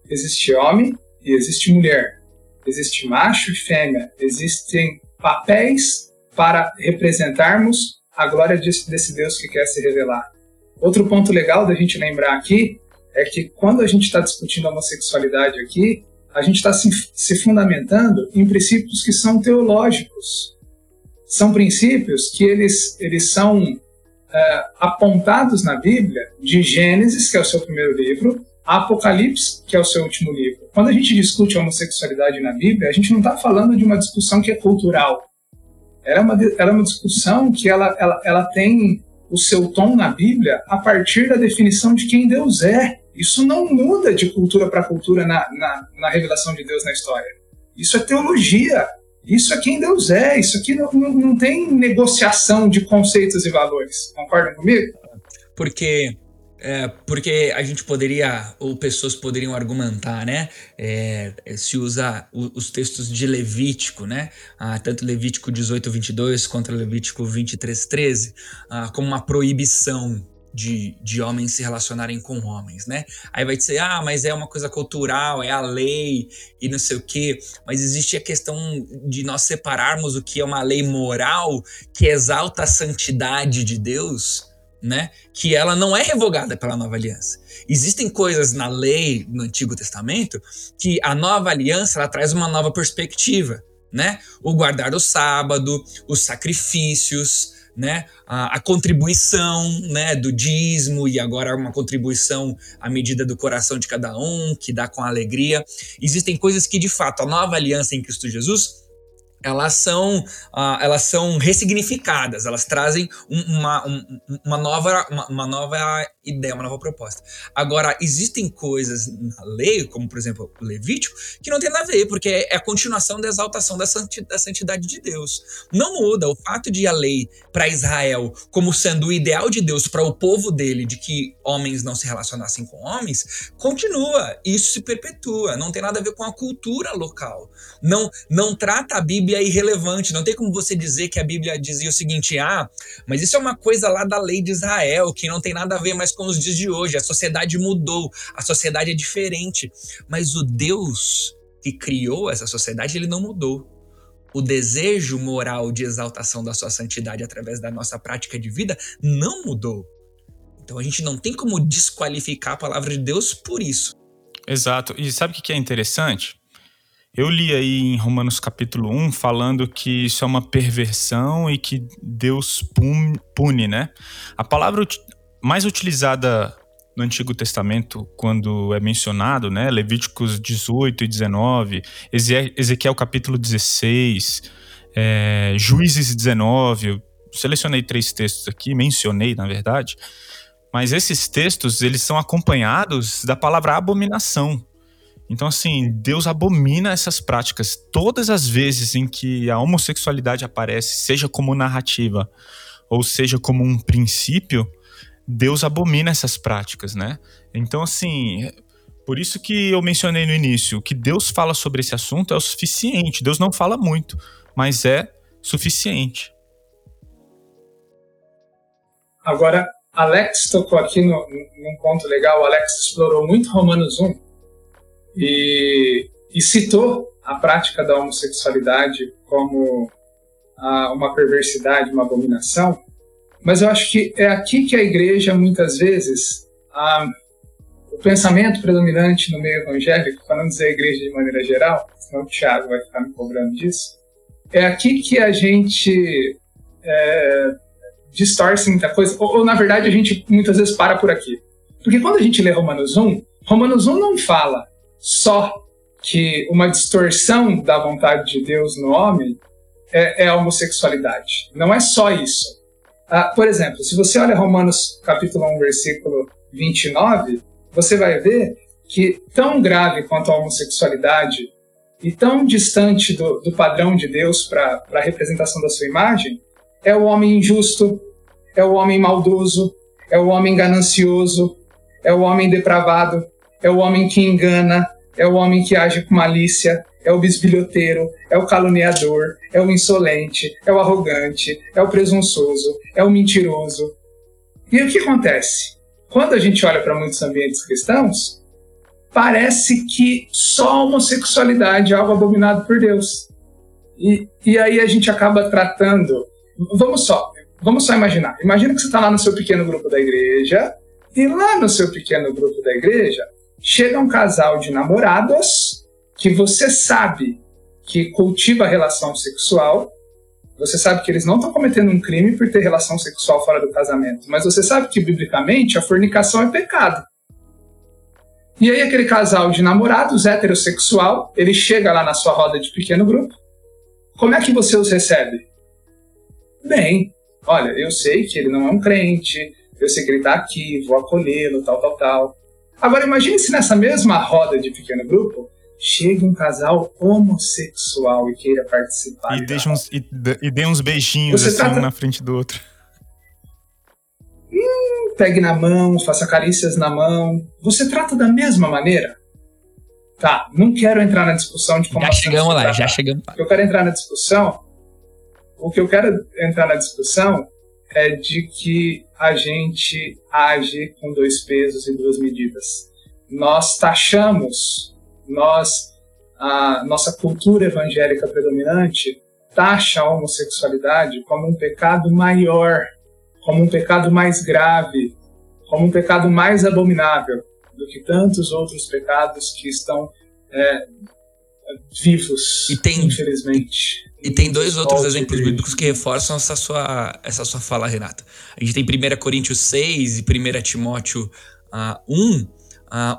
Existe homem e existe mulher. Existe macho e fêmea. Existem papéis para representarmos a glória desse Deus que quer se revelar. Outro ponto legal da gente lembrar aqui é que quando a gente está discutindo a homossexualidade aqui, a gente está se, se fundamentando em princípios que são teológicos. São princípios que eles, eles são é, apontados na Bíblia, de Gênesis, que é o seu primeiro livro, a Apocalipse, que é o seu último livro. Quando a gente discute a homossexualidade na Bíblia, a gente não está falando de uma discussão que é cultural. Ela é uma, ela é uma discussão que ela, ela, ela tem o seu tom na Bíblia a partir da definição de quem Deus é. Isso não muda de cultura para cultura na, na, na, revelação de Deus na história. Isso é teologia. Isso é quem Deus é. Isso aqui não, não, não tem negociação de conceitos e valores. Concordam comigo? Porque é, porque a gente poderia, ou pessoas poderiam argumentar, né? É, se usa os textos de Levítico, né? Ah, tanto Levítico 18, 22 quanto Levítico 23, 13, ah, como uma proibição de, de homens se relacionarem com homens, né? Aí vai dizer, ah, mas é uma coisa cultural, é a lei e não sei o quê. Mas existe a questão de nós separarmos o que é uma lei moral que exalta a santidade de Deus, né? Que ela não é revogada pela nova aliança. Existem coisas na lei no Antigo Testamento que a nova aliança ela traz uma nova perspectiva, né? O guardar o sábado, os sacrifícios, né, a, a, contribuição, né, do dízimo e agora uma contribuição à medida do coração de cada um, que dá com alegria. Existem coisas que de fato a nova aliança em Cristo Jesus elas são, uh, elas são ressignificadas, elas trazem um, uma, um, uma, nova, uma, uma, nova ideia, uma nova proposta. Agora, existem coisas na lei, como por exemplo o Levítico, que não tem nada a ver, porque é a continuação da exaltação da santidade de Deus. Não muda o fato de a lei para Israel como sendo o ideal de Deus para o povo dele, de que homens não se relacionassem com homens, continua, isso se perpetua, não tem nada a ver com a cultura local. Não, não trata a Bíblia irrelevante, não tem como você dizer que a Bíblia dizia o seguinte: ah, mas isso é uma coisa lá da lei de Israel, que não tem nada a ver mais com os dias de hoje. A sociedade mudou, a sociedade é diferente. Mas o Deus que criou essa sociedade, ele não mudou. O desejo moral de exaltação da sua santidade através da nossa prática de vida não mudou. Então a gente não tem como desqualificar a palavra de Deus por isso. Exato. E sabe o que é interessante? Eu li aí em Romanos capítulo 1 falando que isso é uma perversão e que Deus pune, né? A palavra mais utilizada no Antigo Testamento, quando é mencionado, né, Levíticos 18 e 19, Ezequiel capítulo 16, é, Juízes 19, eu selecionei três textos aqui, mencionei, na verdade, mas esses textos, eles são acompanhados da palavra abominação. Então, assim, Deus abomina essas práticas. Todas as vezes em que a homossexualidade aparece, seja como narrativa ou seja como um princípio, Deus abomina essas práticas, né? Então, assim, por isso que eu mencionei no início, que Deus fala sobre esse assunto é o suficiente. Deus não fala muito, mas é suficiente. Agora, Alex tocou aqui no, num ponto legal. Alex explorou muito Romanos 1 e, e citou a prática da homossexualidade como a, uma perversidade, uma abominação. Mas eu acho que é aqui que a igreja, muitas vezes, a, o pensamento predominante no meio evangélico, para não dizer a igreja de maneira geral, senão o Tiago vai ficar me cobrando disso, é aqui que a gente é, distorce muita coisa, ou, ou, na verdade a gente muitas vezes para por aqui. Porque quando a gente lê Romanos 1, Romanos 1 não fala só que uma distorção da vontade de Deus no homem é, é a homossexualidade. Não é só isso. Ah, por exemplo, se você olha Romanos capítulo 1, versículo 29, você vai ver que tão grave quanto a homossexualidade e tão distante do, do padrão de Deus para a representação da sua imagem é o homem injusto, é o homem maldoso, é o homem ganancioso, é o homem depravado, é o homem que engana, é o homem que age com malícia, é o bisbilhoteiro, é o caluniador, é o insolente, é o arrogante, é o presunçoso, é o mentiroso. E o que acontece? Quando a gente olha para muitos ambientes cristãos, parece que só a homossexualidade é algo abominado por Deus. E, e aí a gente acaba tratando. Vamos só, vamos só imaginar. Imagina que você está lá no seu pequeno grupo da igreja, e lá no seu pequeno grupo da igreja chega um casal de namorados que você sabe que cultiva relação sexual, você sabe que eles não estão cometendo um crime por ter relação sexual fora do casamento, mas você sabe que, biblicamente, a fornicação é pecado. E aí aquele casal de namorados heterossexual, ele chega lá na sua roda de pequeno grupo. Como é que você os recebe? Bem, olha, eu sei que ele não é um crente, eu sei que ele está aqui, vou acolhê-lo, tal, tal, tal. Agora imagine se nessa mesma roda de pequeno grupo chega um casal homossexual e queira participar. E, deixa uns, e, e dê uns beijinhos Você assim, trata... um na frente do outro. Hum, pegue na mão, faça carícias na mão. Você trata da mesma maneira? Tá, não quero entrar na discussão de como Já chegamos lá, já chegamos lá. Eu quero entrar na discussão. O que eu quero entrar na discussão é de que a gente age com dois pesos e duas medidas. Nós taxamos nós, a nossa cultura evangélica predominante taxa a homossexualidade como um pecado maior, como um pecado mais grave, como um pecado mais abominável do que tantos outros pecados que estão é, vivos, e tem, infelizmente. E tem dois outros exemplos bíblicos que reforçam essa sua, essa sua fala, Renata. A gente tem 1 Coríntios 6 e 1 Timóteo uh, 1, uh,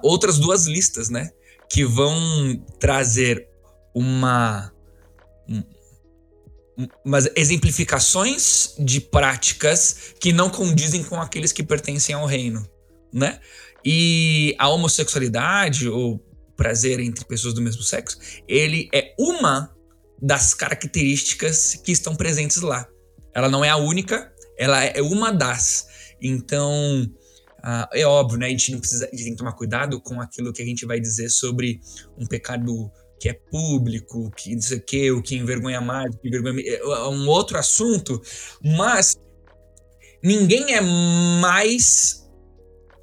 outras duas listas, né? Que vão trazer uma. Um, umas exemplificações de práticas que não condizem com aqueles que pertencem ao reino, né? E a homossexualidade, ou prazer entre pessoas do mesmo sexo, ele é uma das características que estão presentes lá. Ela não é a única, ela é uma das. Então, uh, é óbvio, né? A gente, não precisa, a gente tem que tomar cuidado com aquilo que a gente vai dizer sobre um pecado que é público, que não sei o que, o que envergonha mais, que envergonha... É um outro assunto, mas ninguém é mais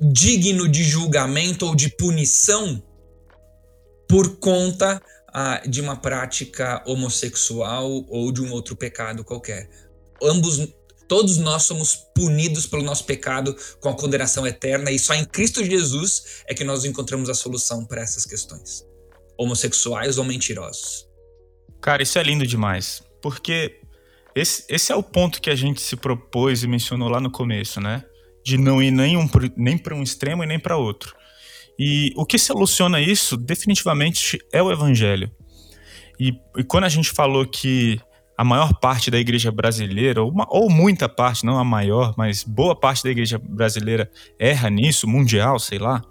digno de julgamento ou de punição por conta ah, de uma prática homossexual ou de um outro pecado qualquer. Ambos, todos nós somos punidos pelo nosso pecado com a condenação eterna e só em Cristo Jesus é que nós encontramos a solução para essas questões. Homossexuais ou mentirosos. Cara, isso é lindo demais, porque esse, esse é o ponto que a gente se propôs e mencionou lá no começo, né? De não ir nem, um, nem para um extremo e nem para outro. E o que soluciona isso, definitivamente, é o evangelho. E, e quando a gente falou que a maior parte da igreja brasileira, ou, uma, ou, muita parte, não a maior, mas boa parte da igreja brasileira erra nisso, mundial, sei lá,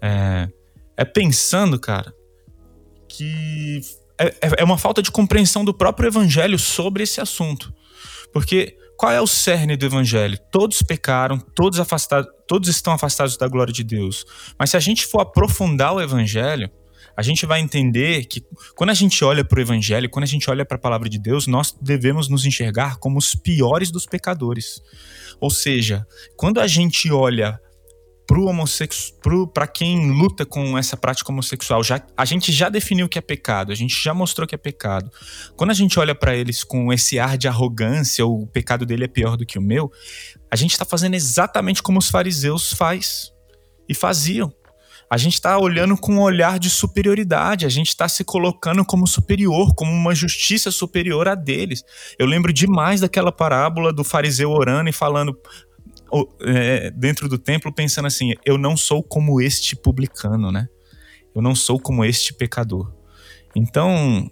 é, é pensando, cara, que é, é, é uma falta de compreensão do próprio evangelho sobre esse assunto. Porque qual é o cerne do evangelho? Todos pecaram, todos afastados, todos estão afastados da glória de Deus. Mas se a gente for aprofundar o evangelho, a gente vai entender que quando a gente olha para o evangelho, quando a gente olha para a palavra de Deus, nós devemos nos enxergar como os piores dos pecadores. Ou seja, quando a gente olha para quem luta com essa prática homossexual, já, a gente já definiu que é pecado, a gente já mostrou que é pecado. Quando a gente olha para eles com esse ar de arrogância, o pecado dele é pior do que o meu, a gente está fazendo exatamente como os fariseus faz e faziam. A gente está olhando com um olhar de superioridade, a gente está se colocando como superior, como uma justiça superior a deles. Eu lembro demais daquela parábola do fariseu orando e falando: dentro do templo pensando assim: eu não sou como este publicano, né? Eu não sou como este pecador. Então,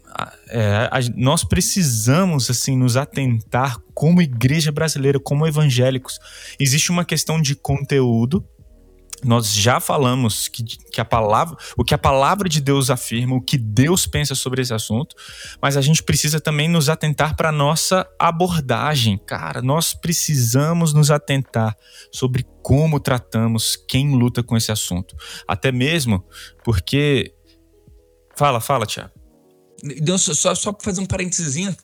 é, nós precisamos assim nos atentar como igreja brasileira, como evangélicos. Existe uma questão de conteúdo nós já falamos que, que, a palavra, o que a palavra de Deus afirma, o que Deus pensa sobre esse assunto, mas a gente precisa também nos atentar para nossa abordagem. Cara, nós precisamos nos atentar sobre como tratamos quem luta com esse assunto. Até mesmo porque. Fala, fala, Tiago. Só, só para fazer um parênteses,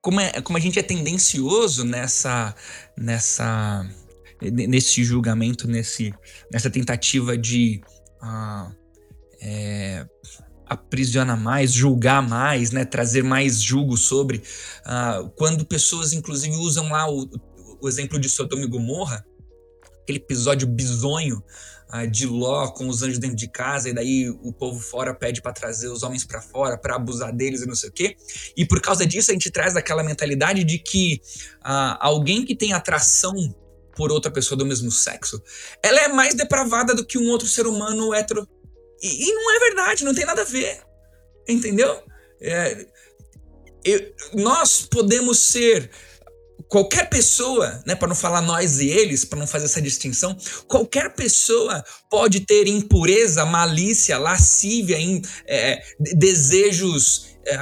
como, é, como a gente é tendencioso nessa. nessa nesse julgamento, nesse, nessa tentativa de ah, é, aprisionar mais, julgar mais, né, trazer mais julgo sobre. Ah, quando pessoas, inclusive, usam lá o, o exemplo de Sodoma e Gomorra, aquele episódio bizonho ah, de Ló com os anjos dentro de casa, e daí o povo fora pede para trazer os homens para fora, para abusar deles e não sei o quê. E por causa disso a gente traz aquela mentalidade de que ah, alguém que tem atração por outra pessoa do mesmo sexo, ela é mais depravada do que um outro ser humano hétero. E, e não é verdade, não tem nada a ver. Entendeu? É, eu, nós podemos ser qualquer pessoa, né, para não falar nós e eles, para não fazer essa distinção, qualquer pessoa pode ter impureza, malícia, lascívia, in, é, desejos é,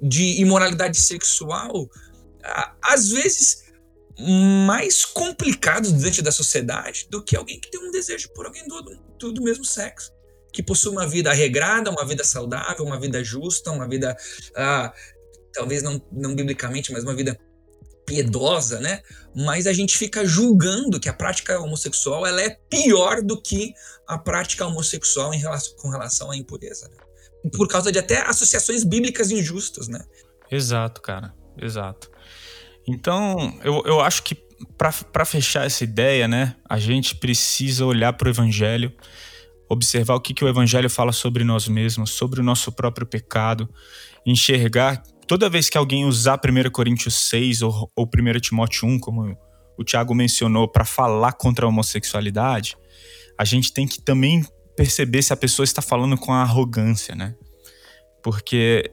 de imoralidade sexual, às vezes mais complicados diante da sociedade do que alguém que tem um desejo por alguém do, do, do mesmo sexo. Que possui uma vida regrada, uma vida saudável, uma vida justa, uma vida, ah, talvez não, não biblicamente, mas uma vida piedosa, né? Mas a gente fica julgando que a prática homossexual ela é pior do que a prática homossexual em relação, com relação à impureza. Né? Por causa de até associações bíblicas injustas, né? Exato, cara. Exato. Então, eu, eu acho que para fechar essa ideia, né, a gente precisa olhar para o Evangelho, observar o que, que o Evangelho fala sobre nós mesmos, sobre o nosso próprio pecado, enxergar toda vez que alguém usar 1 Coríntios 6 ou, ou 1 Timóteo 1, como o Tiago mencionou, para falar contra a homossexualidade, a gente tem que também perceber se a pessoa está falando com arrogância, né? Porque,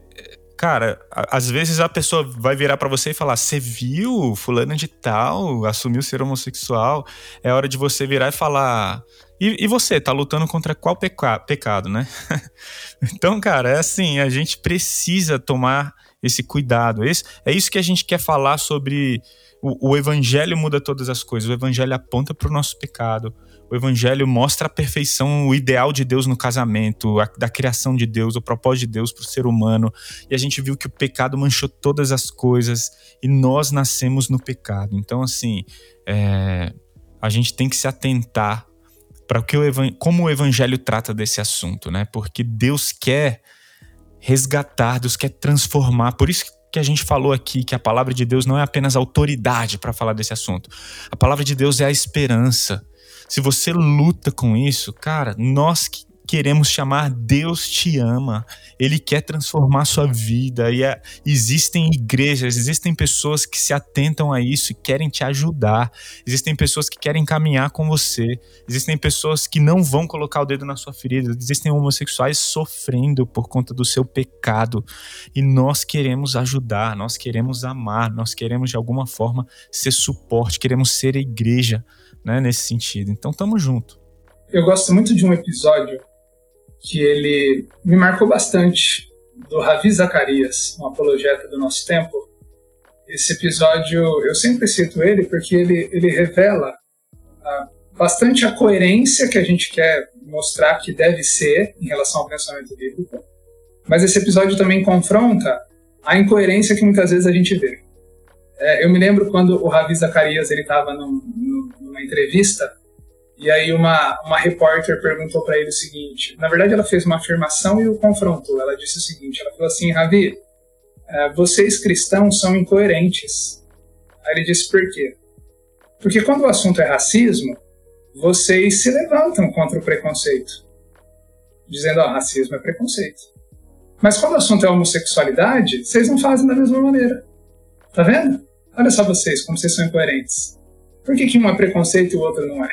cara, às vezes a pessoa vai virar para você e falar: Você viu fulano de tal assumiu ser homossexual? É hora de você virar e falar. E, e você, tá lutando contra qual peca pecado, né? então, cara, é assim: a gente precisa tomar esse cuidado. Esse, é isso que a gente quer falar sobre. O, o evangelho muda todas as coisas, o evangelho aponta para o nosso pecado o evangelho mostra a perfeição, o ideal de Deus no casamento, a, da criação de Deus, o propósito de Deus para o ser humano. E a gente viu que o pecado manchou todas as coisas e nós nascemos no pecado. Então, assim, é, a gente tem que se atentar para que o como o evangelho trata desse assunto, né? Porque Deus quer resgatar, Deus quer transformar. Por isso que a gente falou aqui que a palavra de Deus não é apenas autoridade para falar desse assunto. A palavra de Deus é a esperança. Se você luta com isso, cara, nós que queremos chamar Deus te ama. Ele quer transformar sua vida. E é, existem igrejas, existem pessoas que se atentam a isso e querem te ajudar. Existem pessoas que querem caminhar com você. Existem pessoas que não vão colocar o dedo na sua ferida. Existem homossexuais sofrendo por conta do seu pecado. E nós queremos ajudar, nós queremos amar, nós queremos de alguma forma ser suporte, queremos ser a igreja né, nesse sentido. Então, tamo junto. Eu gosto muito de um episódio que ele me marcou bastante, do Ravi Zacarias, um apologeta do nosso tempo. Esse episódio, eu sempre cito ele porque ele, ele revela ah, bastante a coerência que a gente quer mostrar que deve ser em relação ao pensamento bíblico, mas esse episódio também confronta a incoerência que muitas vezes a gente vê. É, eu me lembro quando o Ravi Zacarias ele estava num, entrevista e aí uma, uma repórter perguntou para ele o seguinte, na verdade ela fez uma afirmação e o confrontou. Ela disse o seguinte, ela falou assim, Ravi, é, vocês cristãos são incoerentes. Aí ele disse por quê? Porque quando o assunto é racismo, vocês se levantam contra o preconceito, dizendo, ó, oh, racismo é preconceito. Mas quando o assunto é homossexualidade, vocês não fazem da mesma maneira. Tá vendo? Olha só vocês, como vocês são incoerentes. Por que, que um é preconceito e o outro não é?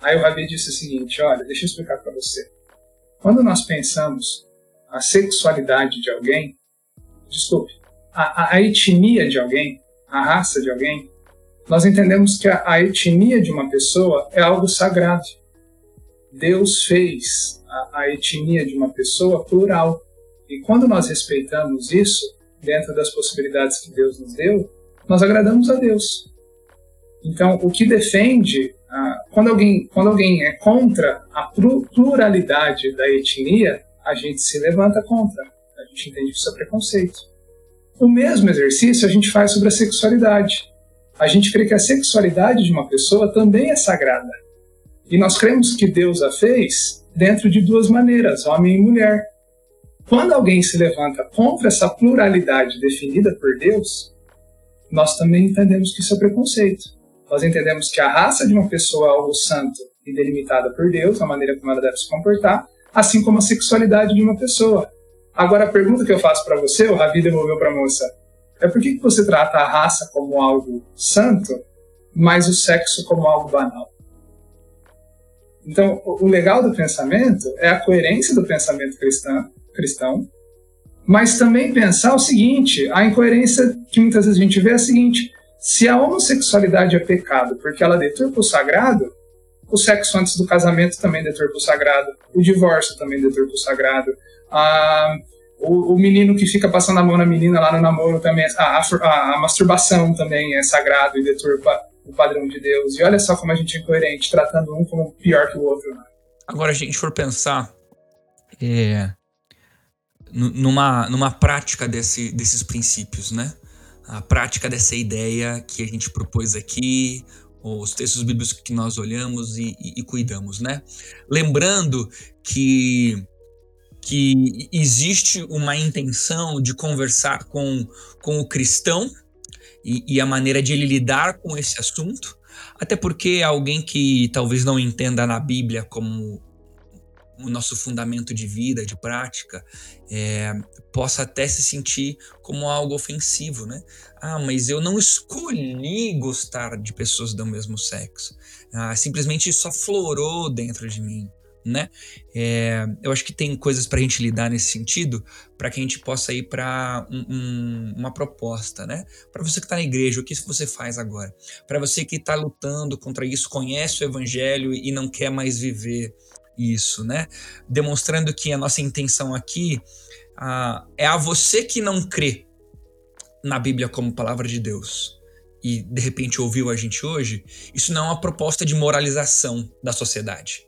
Aí o Rabi disse o seguinte: olha, deixa eu explicar para você. Quando nós pensamos a sexualidade de alguém, desculpe, a, a, a, etnia de alguém, a raça de alguém, nós entendemos que a, a etnia de uma pessoa é algo sagrado. Deus fez a etnia de uma pessoa plural. E quando nós respeitamos isso, dentro das possibilidades que Deus nos deu, nós agradamos a Deus. Então, o que defende, ah, quando, alguém, quando alguém é contra a pluralidade da etnia, a gente se levanta contra. A gente entende que isso é preconceito. O mesmo exercício a gente faz sobre a sexualidade. A gente crê que a sexualidade de uma pessoa também é sagrada. E nós cremos que Deus a fez dentro de duas maneiras, homem e mulher. Quando alguém se levanta contra essa pluralidade definida por Deus, nós também entendemos que isso é preconceito. Nós entendemos que a raça de uma pessoa é algo santo e delimitada por Deus, a maneira como ela deve se comportar, assim como a sexualidade de uma pessoa. Agora, a pergunta que eu faço para você, o Ravi devolveu para a moça, é por que você trata a raça como algo santo, mas o sexo como algo banal? Então, o legal do pensamento é a coerência do pensamento cristão, cristão, mas também pensar o seguinte: a incoerência que muitas vezes a gente vê é a seguinte: se a homossexualidade é pecado porque ela deturpa o sagrado, o sexo antes do casamento também deturpa o sagrado, o divórcio também deturpa o sagrado, o, o, menino que fica passando a mão na menina lá no namoro também, a, a, a masturbação também é sagrado e deturpa o padrão de Deus. E olha só como a gente é incoerente, tratando um como pior que o outro. Né? Agora, a gente for pensar é, numa, numa prática desse, desses princípios, né? A prática dessa ideia que a gente propôs aqui, os textos bíblicos que nós olhamos e, e, e cuidamos, né? Lembrando que que existe uma intenção de conversar com, com o cristão e, e, a maneira de ele lidar com esse assunto, até porque alguém que talvez não entenda na Bíblia como o nosso fundamento de vida, de prática, é, possa até se sentir como algo ofensivo, né? Ah, mas eu não escolhi gostar de pessoas do mesmo sexo. Ah, simplesmente isso aflorou dentro de mim né? É, eu acho que tem coisas para a gente lidar nesse sentido, para que a gente possa ir para um, um, uma proposta, né? Para você que está na igreja, o que você faz agora? Para você que está lutando contra isso, conhece o evangelho e não quer mais viver isso, né? Demonstrando que a nossa intenção aqui ah, é a você que não crê na Bíblia como palavra de Deus e de repente ouviu a gente hoje, isso não é uma proposta de moralização da sociedade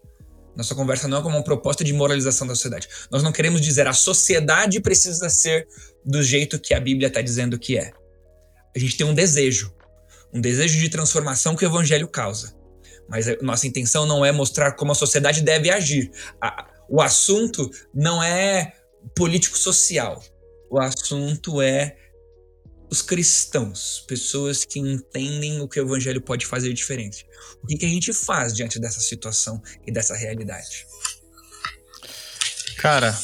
nossa conversa não é como uma proposta de moralização da sociedade. Nós não queremos dizer a sociedade precisa ser do jeito que a Bíblia está dizendo que é. A gente tem um desejo, um desejo de transformação que o Evangelho causa. Mas a nossa intenção não é mostrar como a sociedade deve agir. o assunto não é político-social. O assunto é os cristãos, pessoas que entendem o que o evangelho pode fazer diferente. O que, que a gente faz diante dessa situação e dessa realidade? Cara,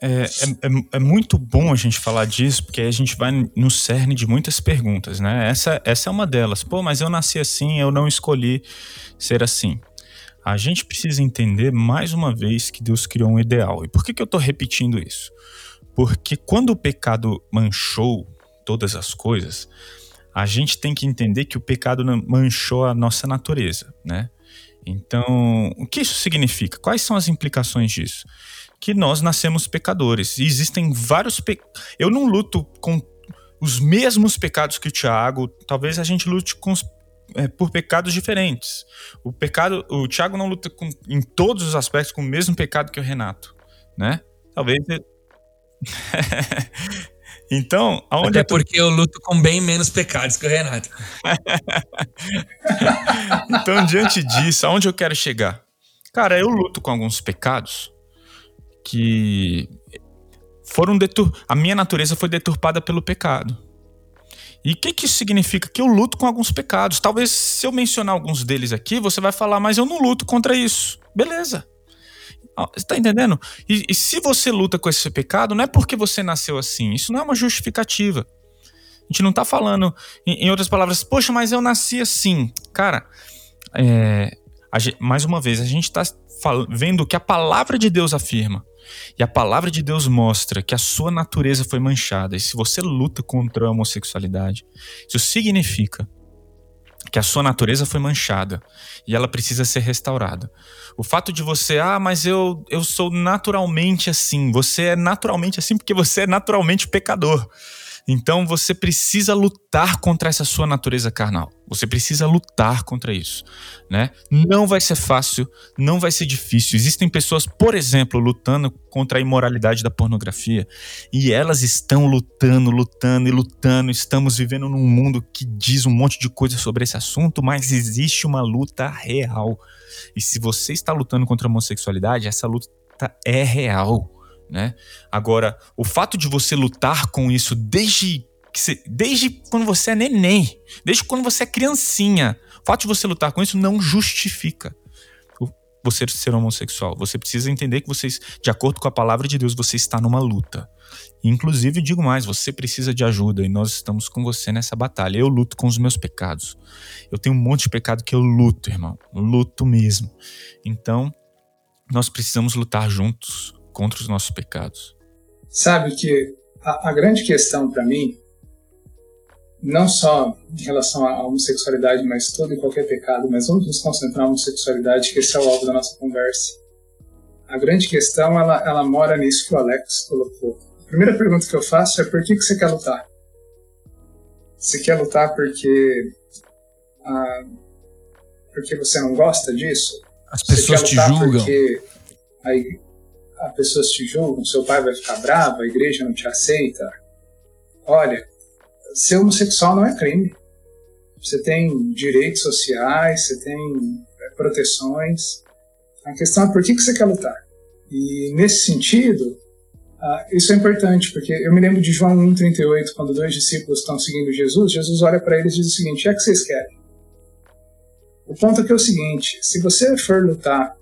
é, é, é, muito bom a gente falar disso, porque a gente vai no cerne de muitas perguntas, né? Essa, essa é uma delas. Pô, mas eu nasci assim, eu não escolhi ser assim. A gente precisa entender mais uma vez que Deus criou um ideal. E por que, que eu estou repetindo isso? Porque quando o pecado manchou todas as coisas, a gente tem que entender que o pecado manchou a nossa natureza, né? Então, o que isso significa? Quais são as implicações disso? Que nós nascemos pecadores. E existem vários pecados. Eu não luto com os mesmos pecados que o Tiago, talvez a gente lute com os, é, por pecados diferentes. O pecado, o Tiago não luta com, em todos os aspectos com o mesmo pecado que o Renato, né? Talvez Então, aonde Até tô... porque eu luto com bem menos pecados que o Renato. então, diante disso, aonde eu quero chegar? Cara, eu luto com alguns pecados que foram detur... a minha natureza foi deturpada pelo pecado. E o que, que isso significa? Que eu luto com alguns pecados. Talvez se eu mencionar alguns deles aqui, você vai falar, mas eu não luto contra isso. Beleza. Você está entendendo? E, e, se você luta com esse pecado, não é porque você nasceu assim. Isso não é uma justificativa. A gente não está falando, em, em, outras palavras, poxa, mas eu nasci assim. Cara, é, mais uma vez, a gente está vendo o que a palavra de Deus afirma. E a palavra de Deus mostra que a sua natureza foi manchada. E se você luta contra a homossexualidade, isso significa que a sua natureza foi manchada e ela precisa ser restaurada. O fato de você, ah, mas eu, eu sou naturalmente assim, você é naturalmente assim porque você é naturalmente pecador. Então você precisa lutar contra essa sua natureza carnal. Você precisa lutar contra isso, né? Não vai ser fácil, não vai ser difícil. Existem pessoas, por exemplo, lutando contra a imoralidade da pornografia e elas estão lutando, lutando e lutando. Estamos vivendo num mundo que diz um monte de coisa sobre esse assunto, mas existe uma luta real. E se você está lutando contra a homossexualidade, essa luta é real né? Agora, o fato de você lutar com isso desde você, desde quando você é neném, desde quando você é criancinha, o fato de você lutar com isso não justifica você ser homossexual. Você precisa entender que vocês, de acordo com a palavra de Deus, você está numa luta. Inclusive, digo mais, você precisa de ajuda e nós estamos com você nessa batalha. Eu luto com os meus pecados. Eu tenho um monte de pecado que eu luto, irmão. Luto mesmo. Então, nós precisamos lutar juntos contra os nossos pecados. Sabe que a, a grande questão para mim, não só em relação à homossexualidade, mas todo e qualquer pecado, mas vamos nos concentrar na homossexualidade, que esse é o alvo da nossa conversa. A grande questão, ela, ela mora nisso que o Alex colocou. A primeira pergunta que eu faço é por que, que você quer lutar? Você quer lutar porque ah, porque você não gosta disso? As pessoas te julgam. Porque aí, as pessoas te julgam, seu pai vai ficar bravo, a igreja não te aceita. Olha, ser homossexual não é crime. Você tem direitos sociais, você tem é, proteções. A questão é por que, que você quer lutar. E nesse sentido, uh, isso é importante, porque eu me lembro de João 1,38, quando dois discípulos estão seguindo Jesus, Jesus olha para eles e diz o seguinte: é que vocês querem? O ponto aqui é o seguinte: se você for lutar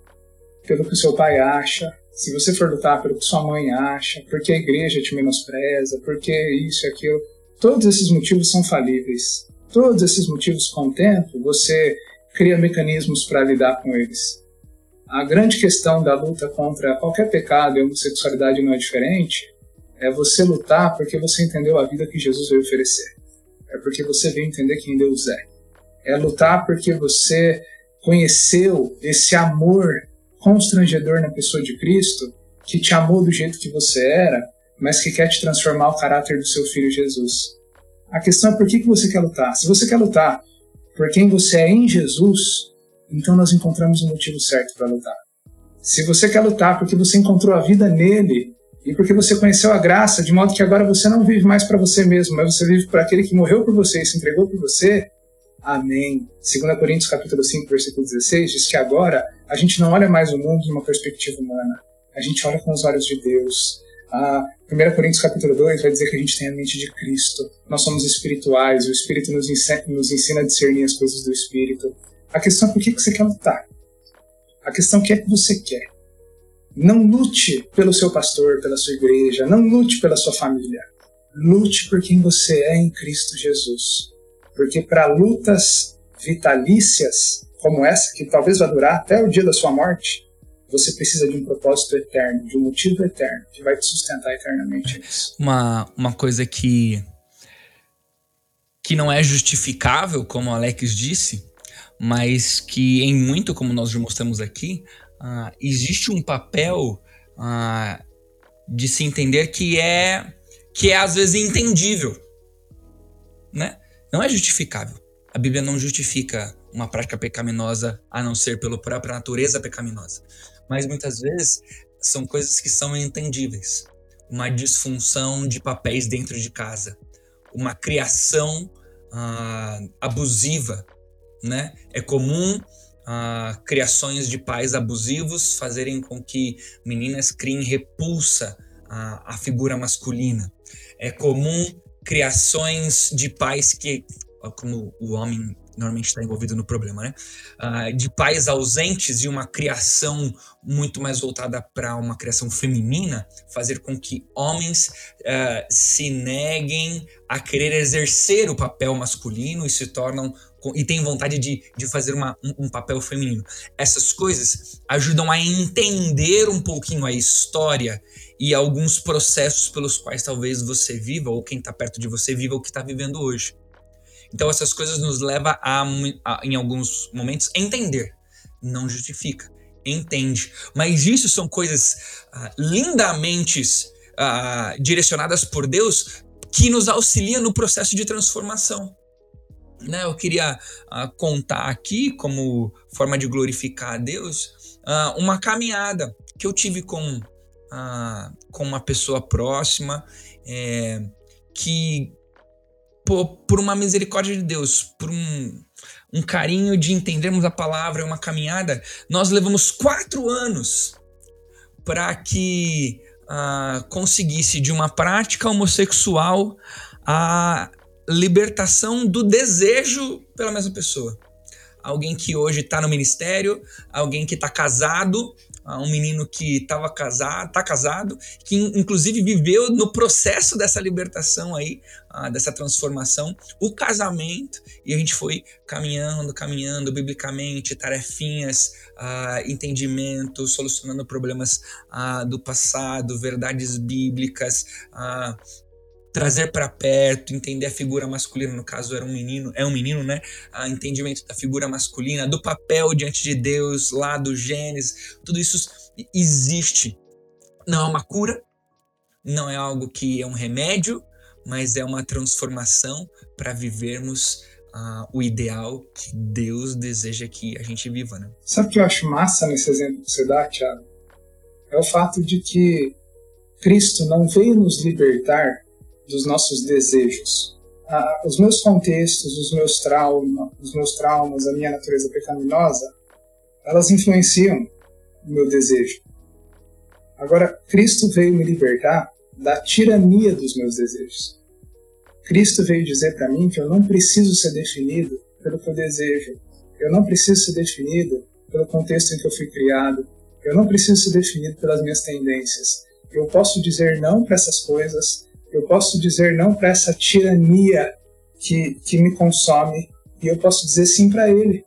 pelo que o seu pai acha, se você for lutar pelo que sua mãe acha, porque a igreja te menospreza, porque isso e aquilo, todos esses motivos são falíveis. Todos esses motivos, com o tempo, você cria mecanismos para lidar com eles. A grande questão da luta contra qualquer pecado e homossexualidade não é diferente, é você lutar porque você entendeu a vida que Jesus veio oferecer. É porque você veio entender quem Deus é. É lutar porque você conheceu esse amor constrangedor na pessoa de Cristo, que te amou do jeito que você era, mas que quer te transformar o caráter do seu filho Jesus. A questão é por que, que você quer lutar. Se você quer lutar por quem você é em Jesus, então nós encontramos o motivo certo para lutar. Se você quer lutar porque você encontrou a vida nele e porque você conheceu a graça, de modo que agora você não vive mais para você mesmo, mas você vive para aquele que morreu por você e se entregou por você, Amém. 2 Coríntios capítulo 5, versículo 16 diz que agora a gente não olha mais o mundo de uma perspectiva humana, a gente olha com os olhos de Deus. Ah, 1 Coríntios capítulo 2 vai dizer que a gente tem a mente de Cristo. Nós somos espirituais, o Espírito nos ensina, nos ensina a discernir as coisas do Espírito. A questão é por que você quer lutar. A questão é o que é que você quer. Não lute pelo seu pastor, pela sua igreja, não lute pela sua família. Lute por quem você é em Cristo Jesus. Porque para lutas vitalícias como essa, que talvez vá durar até o dia da sua morte, você precisa de um propósito eterno, de um motivo eterno, que vai te sustentar eternamente. Uma, uma coisa que, que não é justificável, como o Alex disse, mas que em muito, como nós já mostramos aqui, uh, existe um papel uh, de se entender que é, que é às vezes entendível, né? Não é justificável. A Bíblia não justifica uma prática pecaminosa a não ser pela própria natureza pecaminosa. Mas muitas vezes são coisas que são entendíveis. Uma disfunção de papéis dentro de casa, uma criação ah, abusiva, né? É comum ah, criações de pais abusivos fazerem com que meninas criem repulsa à, à figura masculina. É comum criações de pais que, como o homem normalmente está envolvido no problema, né? Uh, de pais ausentes e uma criação muito mais voltada para uma criação feminina, fazer com que homens uh, se neguem a querer exercer o papel masculino e se tornam e têm vontade de, de fazer uma, um, um papel feminino. Essas coisas ajudam a entender um pouquinho a história e alguns processos pelos quais talvez você viva, ou quem está perto de você viva o que está vivendo hoje. Então essas coisas nos levam a, a, em alguns momentos, entender. Não justifica, entende. Mas isso são coisas ah, lindamente ah, direcionadas por Deus que nos auxilia no processo de transformação. Né, eu queria ah, contar aqui, como forma de glorificar a Deus, ah, uma caminhada que eu tive com ah, com uma pessoa próxima, é, que por, por, uma misericórdia de Deus, por um, um carinho de entendermos a palavra, uma caminhada, nós levamos quatro anos para que conseguisse de uma prática homossexual a libertação do desejo pela mesma pessoa. Alguém que hoje está no ministério, alguém que está casado, um menino que estava casado, tá casado, que inclusive viveu no processo dessa libertação aí, dessa transformação, o casamento, e a gente foi caminhando, caminhando biblicamente, tarefinhas, entendimento, solucionando problemas do passado, verdades bíblicas, trazer para perto, entender a figura masculina, no caso era um menino, é um menino, né? A entendimento da figura masculina, do papel diante de Deus, lá do Gênesis, tudo isso existe. Não é uma cura, não é algo que é um remédio, mas é uma transformação para vivermos uh, o ideal que Deus deseja que a gente viva, né? Sabe o que eu acho massa nesse exemplo que você dá, Thiago? É o fato de que Cristo não veio nos libertar dos nossos desejos. Ah, os meus contextos, os meus traumas, os meus traumas, a minha natureza pecaminosa, elas influenciam o meu desejo. Agora, Cristo veio me libertar da tirania dos meus desejos. Cristo veio dizer para mim que eu não preciso ser definido pelo que eu desejo. Eu não preciso ser definido pelo contexto em que eu fui criado. Eu não preciso ser definido pelas minhas tendências. Eu posso dizer não para essas coisas. Eu posso dizer não para essa tirania que, que me consome. E eu posso dizer sim para Ele.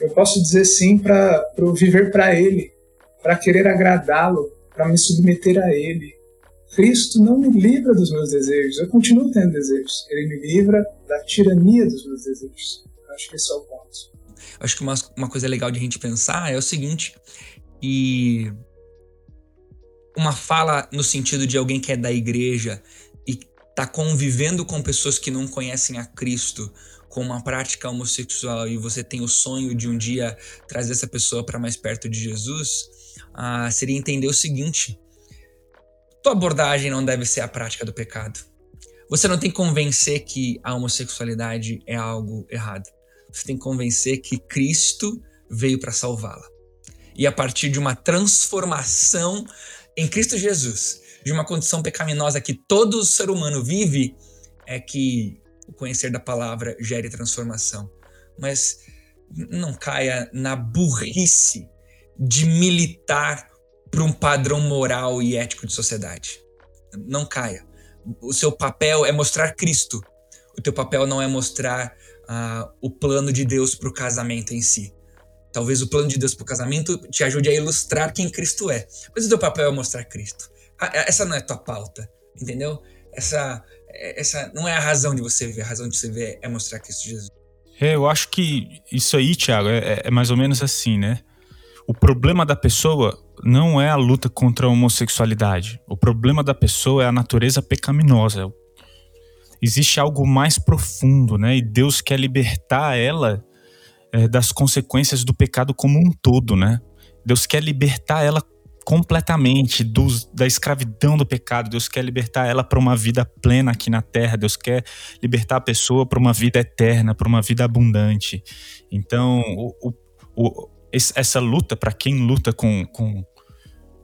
Eu posso dizer sim para viver para Ele, para querer agradá-lo, para me submeter a Ele. Cristo não me livra dos meus desejos, eu continuo tendo desejos. Ele me livra da tirania dos meus desejos. Acho que esse é o ponto. Acho que uma, uma coisa legal de a gente pensar é o seguinte, e uma fala no sentido de alguém que é da igreja e tá convivendo com pessoas que não conhecem a Cristo com uma prática homossexual e você tem o sonho de um dia trazer essa pessoa para mais perto de Jesus, ah, seria entender o seguinte: tua abordagem não deve ser a prática do pecado. Você não tem que convencer que a homossexualidade é algo errado. Você tem que convencer que Cristo veio para salvá-la. E a partir de uma transformação em Cristo Jesus, de uma condição pecaminosa que todo ser humano vive, é que o conhecer da palavra gere transformação. Mas não caia na burrice de militar para um padrão moral e ético de sociedade. Não caia. O seu papel é mostrar Cristo. O teu papel não é mostrar uh, o plano de Deus para o casamento em si. Talvez o plano de Deus para o casamento te ajude a ilustrar quem Cristo é. Mas o teu papel é mostrar Cristo. Essa não é tua pauta, entendeu? Essa, essa não é a razão de você viver. A razão de você viver é mostrar Cristo Jesus. É, eu acho que isso aí, Thiago, é, é mais ou menos assim, né? O problema da pessoa não é a luta contra a homossexualidade. O problema da pessoa é a natureza pecaminosa. Existe algo mais profundo, né? E Deus quer libertar ela é, das consequências do pecado como um todo, né? Deus quer libertar ela completamente dos, da escravidão do pecado. Deus quer libertar ela para uma vida plena aqui na terra. Deus quer libertar a pessoa para uma vida eterna, para uma vida abundante. Então, o, o, essa luta, para quem luta com, com,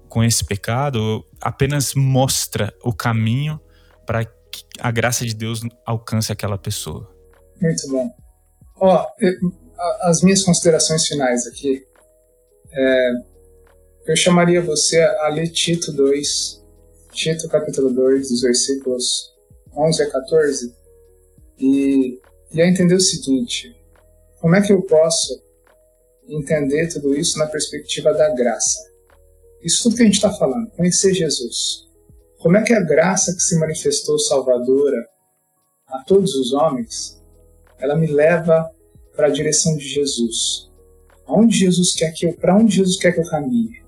com esse pecado, apenas mostra o caminho para que a graça de Deus alcance aquela pessoa. Muito bom. Ó, as minhas considerações finais aqui. É, eu chamaria você a ler Tito 2, Tito capítulo 2, dos versículos 11 a 14, e, e a entender o seguinte: como é que eu posso entender tudo isso na perspectiva da graça. Isso tudo que a gente está falando, conhecer Jesus. Como é que a graça que se manifestou salvadora a todos os homens, ela me leva para a direção de Jesus. Aonde Jesus quer que eu, para onde Jesus quer que eu caminhe?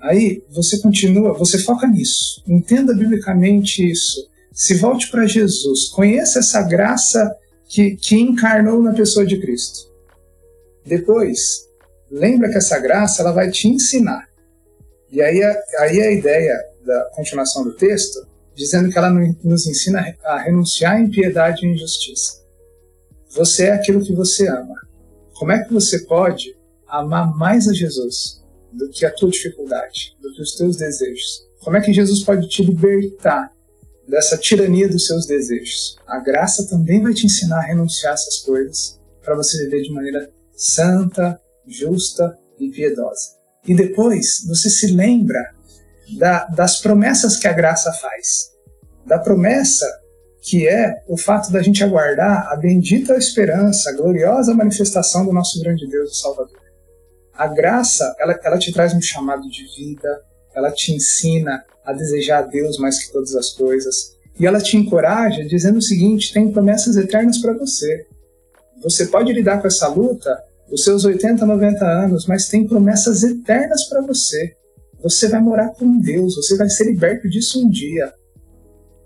Aí você continua, você foca nisso. Entenda biblicamente isso. Se volte para Jesus, conheça essa graça que, que encarnou na pessoa de Cristo. Depois, lembra que essa graça ela vai te ensinar. E aí, aí a ideia da continuação do texto, dizendo que ela nos ensina a renunciar à impiedade e injustiça. Você é aquilo que você ama. Como é que você pode amar mais a Jesus do que a tua dificuldade, do que os teus desejos? Como é que Jesus pode te libertar dessa tirania dos seus desejos? A graça também vai te ensinar a renunciar a essas coisas para você viver de maneira santa, justa e piedosa. E depois você se lembra da, das promessas que a graça faz. Da promessa que é o fato da gente aguardar a bendita esperança, a gloriosa manifestação do nosso grande Deus e Salvador. A graça, ela, ela te traz um chamado de vida, ela te ensina a desejar a Deus mais que todas as coisas, e ela te encoraja dizendo o seguinte: tem promessas eternas para você. Você pode lidar com essa luta os seus 80, 90 anos, mas tem promessas eternas para você. Você vai morar com Deus, você vai ser liberto disso um dia.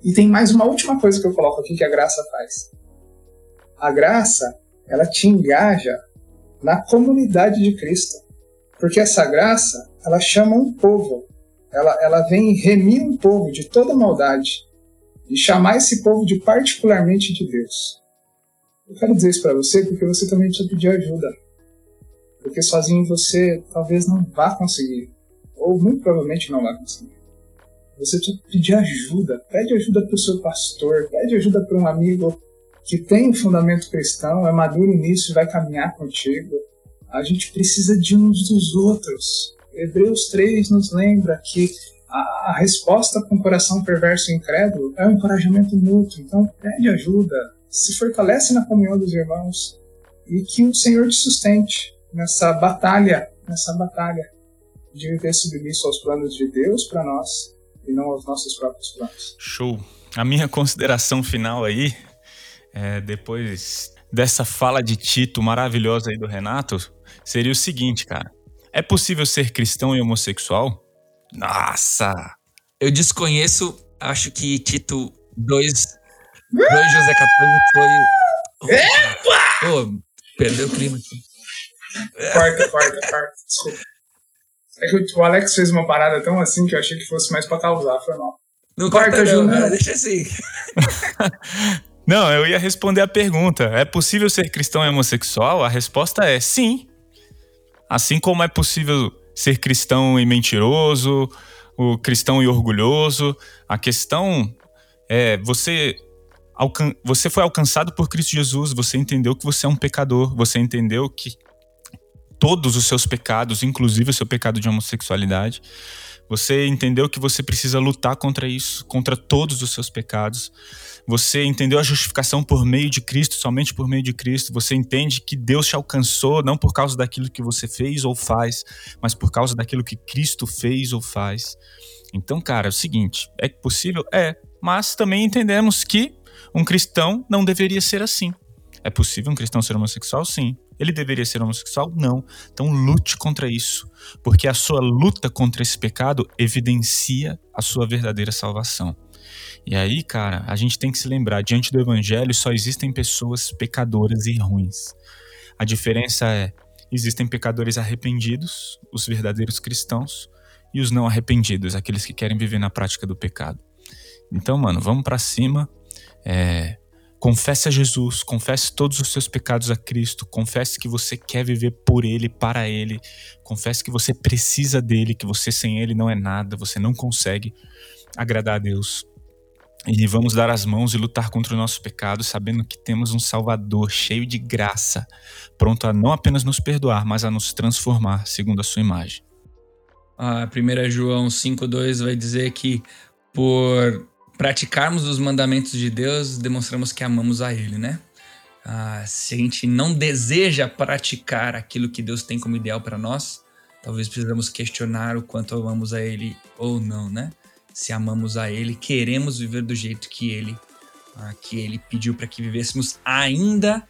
E tem mais uma última coisa que eu coloco aqui que a graça faz. A graça, ela te engaja na comunidade de Cristo. Porque essa graça, ela chama um povo. Ela, ela vem remir um povo de toda maldade e chamar esse povo de particularmente de Deus. Eu quero dizer isso para você porque você também precisa pedir ajuda. Porque sozinho você talvez não vá conseguir. Ou muito provavelmente não vai conseguir. Você precisa pedir ajuda. Pede ajuda para o seu pastor. Pede ajuda para um amigo que tem um fundamento cristão, é maduro nisso e vai caminhar contigo. A gente precisa de uns dos outros. Hebreus 3 nos lembra que a, resposta com o coração perverso e incrédulo é um encorajamento mútuo. Então, pede ajuda, se fortalece na comunhão dos irmãos e que o Senhor te sustente nessa batalha, nessa batalha de viver submisso aos planos de Deus para nós e não aos nossos próprios planos. Show. A minha consideração final aí, é, depois dessa fala de Tito maravilhosa aí do Renato, seria o seguinte, cara. É possível ser cristão e homossexual? Nossa! Eu desconheço, acho que Tito 2, 2 José 14 foi. Epa! Pô, perdeu o clima aqui. Corta, corta, corta. Desculpa. É que o Alex fez uma parada tão assim que eu achei que fosse mais pra causar, foi mal. Não corta, não, não, deixa assim. não, eu ia responder a pergunta. É possível ser cristão e homossexual? A resposta é sim. Assim como é possível ser cristão e mentiroso, o cristão e orgulhoso. A questão é você você foi alcançado por Cristo Jesus, você entendeu que você é um pecador, você entendeu que todos os seus pecados, inclusive o seu pecado de homossexualidade. Você entendeu que você precisa lutar contra isso, contra todos os seus pecados. Você entendeu a justificação por meio de Cristo, somente por meio de Cristo. Você entende que Deus te alcançou não por causa daquilo que você fez ou faz, mas por causa daquilo que Cristo fez ou faz. Então, cara, é o seguinte: é possível? É, mas também entendemos que um cristão não deveria ser assim. É possível um cristão ser homossexual? Sim. Ele deveria ser homossexual? Não. Então lute contra isso, porque a sua luta contra esse pecado evidencia a sua verdadeira salvação. E aí, cara, a gente tem que se lembrar: diante do evangelho só existem pessoas pecadoras e ruins. A diferença é: existem pecadores arrependidos, os verdadeiros cristãos, e os não arrependidos, aqueles que querem viver na prática do pecado. Então, mano, vamos para cima. É, Confesse a Jesus, confesse todos os seus pecados a Cristo, confesse que você quer viver por Ele, para Ele, confesse que você precisa dele, que você sem Ele não é nada, você não consegue agradar a Deus. E vamos dar as mãos e lutar contra o nosso pecado, sabendo que temos um Salvador cheio de graça, pronto a não apenas nos perdoar, mas a nos transformar segundo a sua imagem. A 1 João 5,2 vai dizer que por praticarmos os mandamentos de Deus, demonstramos que amamos a Ele, né? Ah, se a gente não deseja praticar aquilo que Deus tem como ideal para nós, talvez precisamos questionar o quanto amamos a Ele ou não, né? Se amamos a Ele, queremos viver do jeito que Ele, ah, que Ele pediu para que vivêssemos, ainda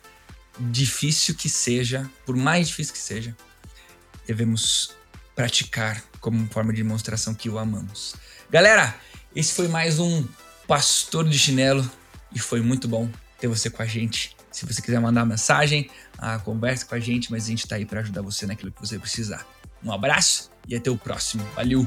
difícil que seja, por mais difícil que seja, devemos praticar como forma de demonstração que o amamos. Galera, esse foi mais um Pastor de Chinelo e foi muito bom ter você com a gente. Se você quiser mandar mensagem, ah, conversa com a gente, mas a gente está aí para ajudar você naquilo que você precisar. Um abraço e até o próximo. Valeu!